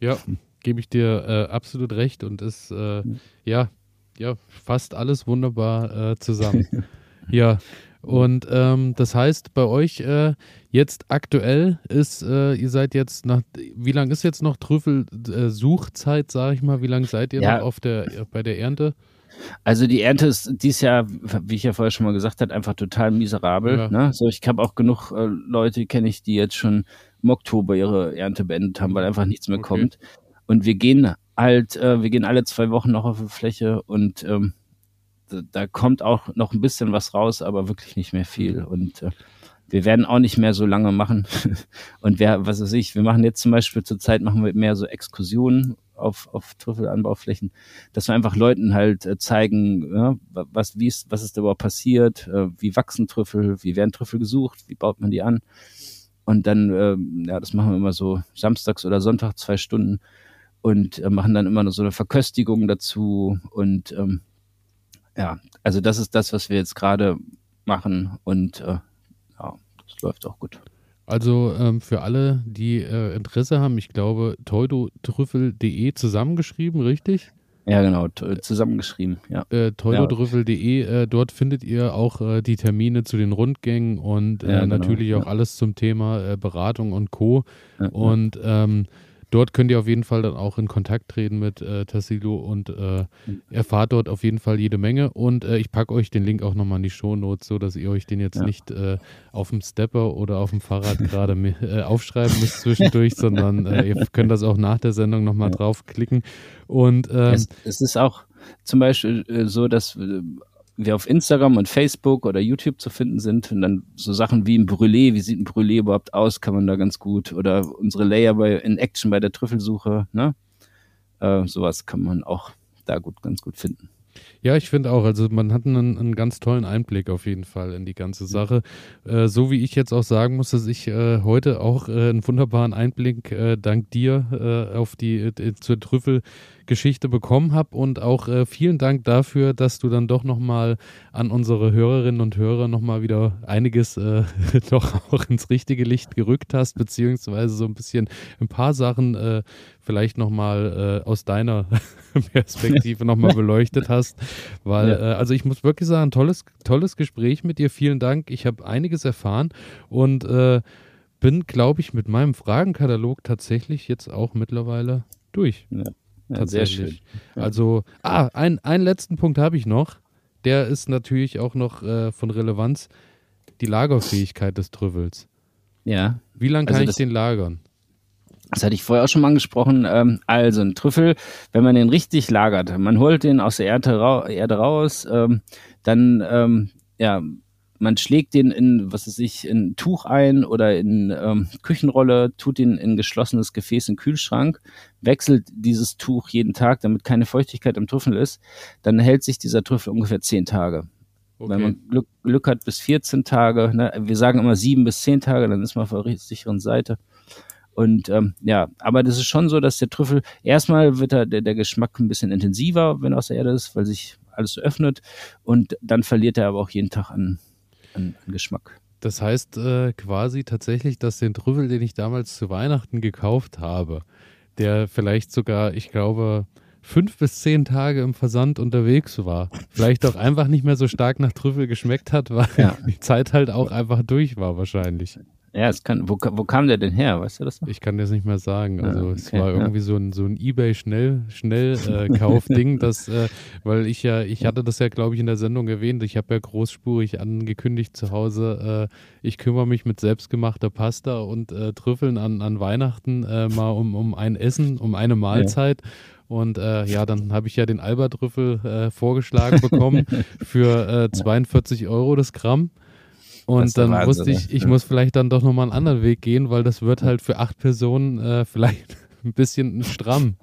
[SPEAKER 2] ja gebe ich dir äh, absolut recht und ist äh, ja, ja, fast alles wunderbar äh, zusammen. ja, und ähm, das heißt, bei euch äh, jetzt aktuell ist, äh, ihr seid jetzt nach, wie lange ist jetzt noch Trüffelsuchzeit, äh, sage ich mal? Wie lange seid ihr ja. noch auf der, bei der Ernte?
[SPEAKER 1] Also die Ernte ist dieses Jahr, wie ich ja vorher schon mal gesagt habe, einfach total miserabel. Ja. Ne? So, ich habe auch genug äh, Leute, kenne ich, die jetzt schon im Oktober ihre Ernte beendet haben, weil einfach nichts mehr okay. kommt. Und wir gehen halt, äh, wir gehen alle zwei Wochen noch auf die Fläche und ähm, da, da, kommt auch noch ein bisschen was raus, aber wirklich nicht mehr viel. Mhm. Und äh, wir werden auch nicht mehr so lange machen. und wer, was weiß ich, wir machen jetzt zum Beispiel zurzeit machen wir mehr so Exkursionen auf, auf Trüffelanbauflächen, dass wir einfach Leuten halt äh, zeigen, ja, was, wie ist, was ist da überhaupt passiert, äh, wie wachsen Trüffel, wie werden Trüffel gesucht, wie baut man die an. Und dann, äh, ja, das machen wir immer so samstags oder Sonntag zwei Stunden und äh, machen dann immer so eine Verköstigung dazu. Und ähm, ja, also das ist das, was wir jetzt gerade machen und äh, ja, das läuft auch gut.
[SPEAKER 2] Also ähm, für alle, die äh, Interesse haben, ich glaube, teudotrüffel.de zusammengeschrieben, richtig?
[SPEAKER 1] Ja, genau, zusammengeschrieben, ja.
[SPEAKER 2] Äh, teudodrüffel.de, äh, dort findet ihr auch äh, die Termine zu den Rundgängen und äh, ja, genau, natürlich auch ja. alles zum Thema äh, Beratung und Co. Ja, und ähm, dort könnt ihr auf jeden Fall dann auch in Kontakt treten mit äh, Tassilo und äh, mhm. erfahrt dort auf jeden Fall jede Menge. Und äh, ich packe euch den Link auch nochmal in die Shownotes, so dass ihr euch den jetzt ja. nicht äh, auf dem Stepper oder auf dem Fahrrad gerade äh, aufschreiben müsst zwischendurch, sondern äh, ihr könnt das auch nach der Sendung nochmal ja. draufklicken. Und ähm,
[SPEAKER 1] es, es, ist auch zum Beispiel so, dass wir auf Instagram und Facebook oder YouTube zu finden sind und dann so Sachen wie ein Brûlé, wie sieht ein Brûlé überhaupt aus, kann man da ganz gut oder unsere Layer bei in Action bei der Trüffelsuche, ne? Äh, sowas kann man auch da gut ganz gut finden.
[SPEAKER 2] Ja, ich finde auch. Also man hat einen, einen, ganz tollen Einblick auf jeden Fall in die ganze Sache. Äh, so wie ich jetzt auch sagen muss, dass ich äh, heute auch äh, einen wunderbaren Einblick äh, dank dir äh, auf die äh, zur Trüffel Geschichte bekommen habe und auch äh, vielen Dank dafür, dass du dann doch nochmal an unsere Hörerinnen und Hörer nochmal wieder einiges äh, doch auch ins richtige Licht gerückt hast, beziehungsweise so ein bisschen ein paar Sachen äh, vielleicht nochmal äh, aus deiner Perspektive nochmal beleuchtet hast, weil ja. äh, also ich muss wirklich sagen, tolles, tolles Gespräch mit dir, vielen Dank, ich habe einiges erfahren und äh, bin, glaube ich, mit meinem Fragenkatalog tatsächlich jetzt auch mittlerweile durch.
[SPEAKER 1] Ja. Ja, sehr schön.
[SPEAKER 2] Ja. Also, ah, ein, einen letzten Punkt habe ich noch. Der ist natürlich auch noch äh, von Relevanz. Die Lagerfähigkeit des Trüffels.
[SPEAKER 1] Ja.
[SPEAKER 2] Wie lange kann also ich den lagern?
[SPEAKER 1] Das hatte ich vorher auch schon mal angesprochen. Ähm, also ein Trüffel, wenn man den richtig lagert, man holt den aus der Erde, raus, ähm, dann ähm, ja, man schlägt den in, was weiß ich, in ein Tuch ein oder in ähm, Küchenrolle, tut ihn in geschlossenes Gefäß in Kühlschrank, wechselt dieses Tuch jeden Tag, damit keine Feuchtigkeit im Trüffel ist, dann hält sich dieser Trüffel ungefähr zehn Tage. Okay. Wenn man Glück, Glück, hat, bis 14 Tage, ne? wir sagen immer sieben bis zehn Tage, dann ist man auf der sicheren Seite. Und ähm, ja, aber das ist schon so, dass der Trüffel, erstmal wird er, der, der Geschmack ein bisschen intensiver, wenn er aus der Erde ist, weil sich alles öffnet. Und dann verliert er aber auch jeden Tag an, an, an Geschmack.
[SPEAKER 2] Das heißt äh, quasi tatsächlich, dass den Trüffel, den ich damals zu Weihnachten gekauft habe, der vielleicht sogar, ich glaube, fünf bis zehn Tage im Versand unterwegs war, vielleicht auch einfach nicht mehr so stark nach Trüffel geschmeckt hat, weil ja. die Zeit halt auch einfach durch war wahrscheinlich.
[SPEAKER 1] Ja, es kann, wo, wo kam der denn her? Weißt du das
[SPEAKER 2] noch? Ich kann das nicht mehr sagen. Also ja, okay, es war irgendwie ja. so ein, so ein Ebay-Schnell, Schnellkaufding, äh, das, äh, weil ich ja, ich hatte das ja, glaube ich, in der Sendung erwähnt. Ich habe ja großspurig angekündigt zu Hause, äh, ich kümmere mich mit selbstgemachter Pasta und äh, Trüffeln an, an Weihnachten äh, mal um, um ein Essen, um eine Mahlzeit. Ja. Und äh, ja, dann habe ich ja den Albertrüffel äh, vorgeschlagen bekommen für äh, 42 Euro das Gramm. Und dann Wahnsinn, wusste ich, ich ja. muss vielleicht dann doch nochmal einen anderen Weg gehen, weil das wird halt für acht Personen äh, vielleicht ein bisschen stramm.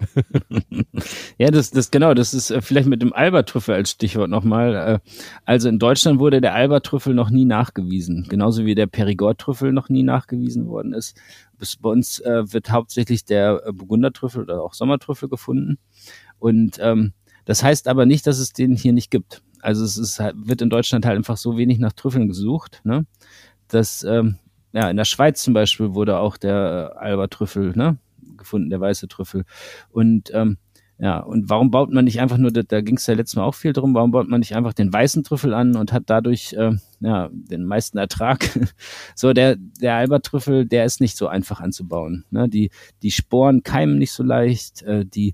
[SPEAKER 1] ja, das, das genau, das ist äh, vielleicht mit dem Albertrüffel als Stichwort nochmal. Äh, also in Deutschland wurde der Albertrüffel noch nie nachgewiesen, genauso wie der Perigord-Trüffel noch nie nachgewiesen worden ist. Bis bei uns äh, wird hauptsächlich der äh, Burgundertrüffel oder auch Sommertrüffel gefunden. Und ähm, das heißt aber nicht, dass es den hier nicht gibt. Also es ist, halt, wird in Deutschland halt einfach so wenig nach Trüffeln gesucht, ne? dass ähm, ja in der Schweiz zum Beispiel wurde auch der äh, Alba-Trüffel ne? gefunden, der weiße Trüffel. Und ähm, ja, und warum baut man nicht einfach nur, da, ging es ja letztes Mal auch viel drum, warum baut man nicht einfach den weißen Trüffel an und hat dadurch äh, ja, den meisten Ertrag? so, der, der Alba-Trüffel, der ist nicht so einfach anzubauen. Ne? Die, die Sporen keimen nicht so leicht, äh, die,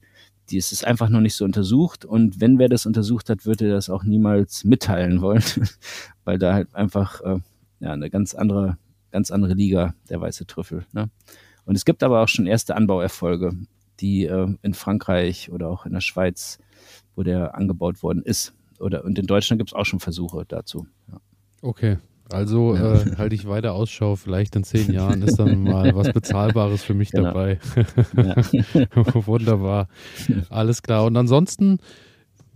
[SPEAKER 1] die ist es einfach noch nicht so untersucht. Und wenn wer das untersucht hat, würde er das auch niemals mitteilen wollen, weil da halt einfach äh, ja, eine ganz andere, ganz andere Liga, der weiße Trüffel. Ne? Und es gibt aber auch schon erste Anbauerfolge, die äh, in Frankreich oder auch in der Schweiz, wo der angebaut worden ist. Oder, und in Deutschland gibt es auch schon Versuche dazu. Ja.
[SPEAKER 2] Okay, also ja. äh, halte ich weiter Ausschau. Vielleicht in zehn Jahren ist dann mal was Bezahlbares für mich genau. dabei. Wunderbar. Alles klar. Und ansonsten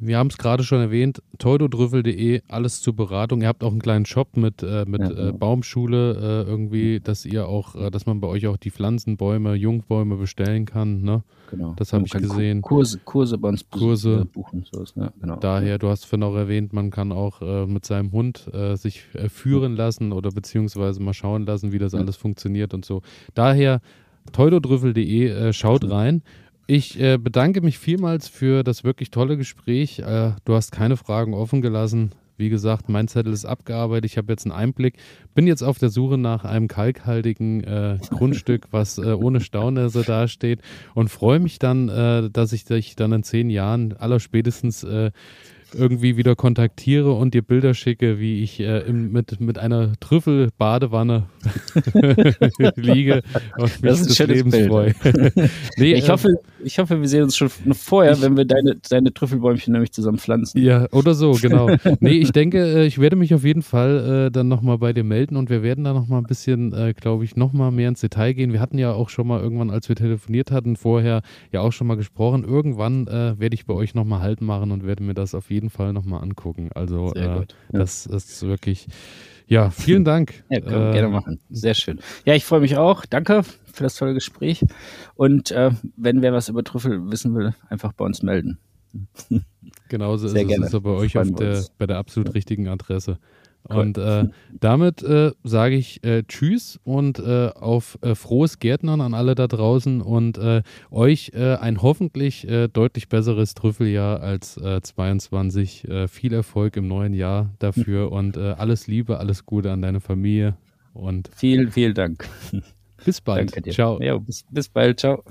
[SPEAKER 2] wir haben es gerade schon erwähnt, teudodrüffel.de, alles zur Beratung. Ihr habt auch einen kleinen Shop mit, äh, mit ja, genau. äh, Baumschule äh, irgendwie, dass ihr auch, äh, dass man bei euch auch die Pflanzen, Bäume, Jungbäume bestellen kann. Ne?
[SPEAKER 1] Genau.
[SPEAKER 2] Das habe ich gesehen.
[SPEAKER 1] Kurse, Kurse bei uns
[SPEAKER 2] Kurse. Äh, buchen. So ist, ne? genau. Daher, du hast vorhin auch erwähnt, man kann auch äh, mit seinem Hund sich führen lassen oder beziehungsweise mal schauen lassen, wie das ja. alles funktioniert und so. Daher teudodrüffel.de, schaut rein. Ich äh, bedanke mich vielmals für das wirklich tolle Gespräch. Äh, du hast keine Fragen offen gelassen. Wie gesagt, mein Zettel ist abgearbeitet. Ich habe jetzt einen Einblick. Bin jetzt auf der Suche nach einem kalkhaltigen äh, Grundstück, was äh, ohne Staunässe dasteht und freue mich dann, äh, dass ich dich dann in zehn Jahren allerspätestens äh, irgendwie wieder kontaktiere und dir Bilder schicke, wie ich äh, im, mit, mit einer Trüffelbadewanne liege und mich das des Lebens freue.
[SPEAKER 1] nee, ich, äh, hoffe, ich hoffe, wir sehen uns schon vorher, ich, wenn wir deine, deine Trüffelbäumchen nämlich zusammen pflanzen.
[SPEAKER 2] Ja, oder so, genau. nee, ich denke, äh, ich werde mich auf jeden Fall äh, dann nochmal bei dir melden und wir werden da nochmal ein bisschen, äh, glaube ich, nochmal mehr ins Detail gehen. Wir hatten ja auch schon mal irgendwann, als wir telefoniert hatten, vorher ja auch schon mal gesprochen. Irgendwann äh, werde ich bei euch nochmal Halt machen und werde mir das auf jeden jeden Fall nochmal angucken. Also äh, ja. das ist wirklich, ja, vielen Dank.
[SPEAKER 1] Ja, können wir äh, gerne machen. Sehr schön. Ja, ich freue mich auch. Danke für das tolle Gespräch. Und äh, wenn wer was über Trüffel wissen will, einfach bei uns melden.
[SPEAKER 2] Genauso Sehr ist gerne. es ist bei euch auf der, bei der absolut richtigen Adresse. Und äh, damit äh, sage ich äh, Tschüss und äh, auf äh, frohes Gärtnern an alle da draußen und äh, euch ein hoffentlich deutlich besseres Trüffeljahr als 22. viel Erfolg im neuen Jahr dafür und alles Liebe, alles Gute an deine Familie und
[SPEAKER 1] vielen, vielen Dank.
[SPEAKER 2] Bis bald. Danke
[SPEAKER 1] dir. Ciao. Ja, bis, bis bald. Ciao.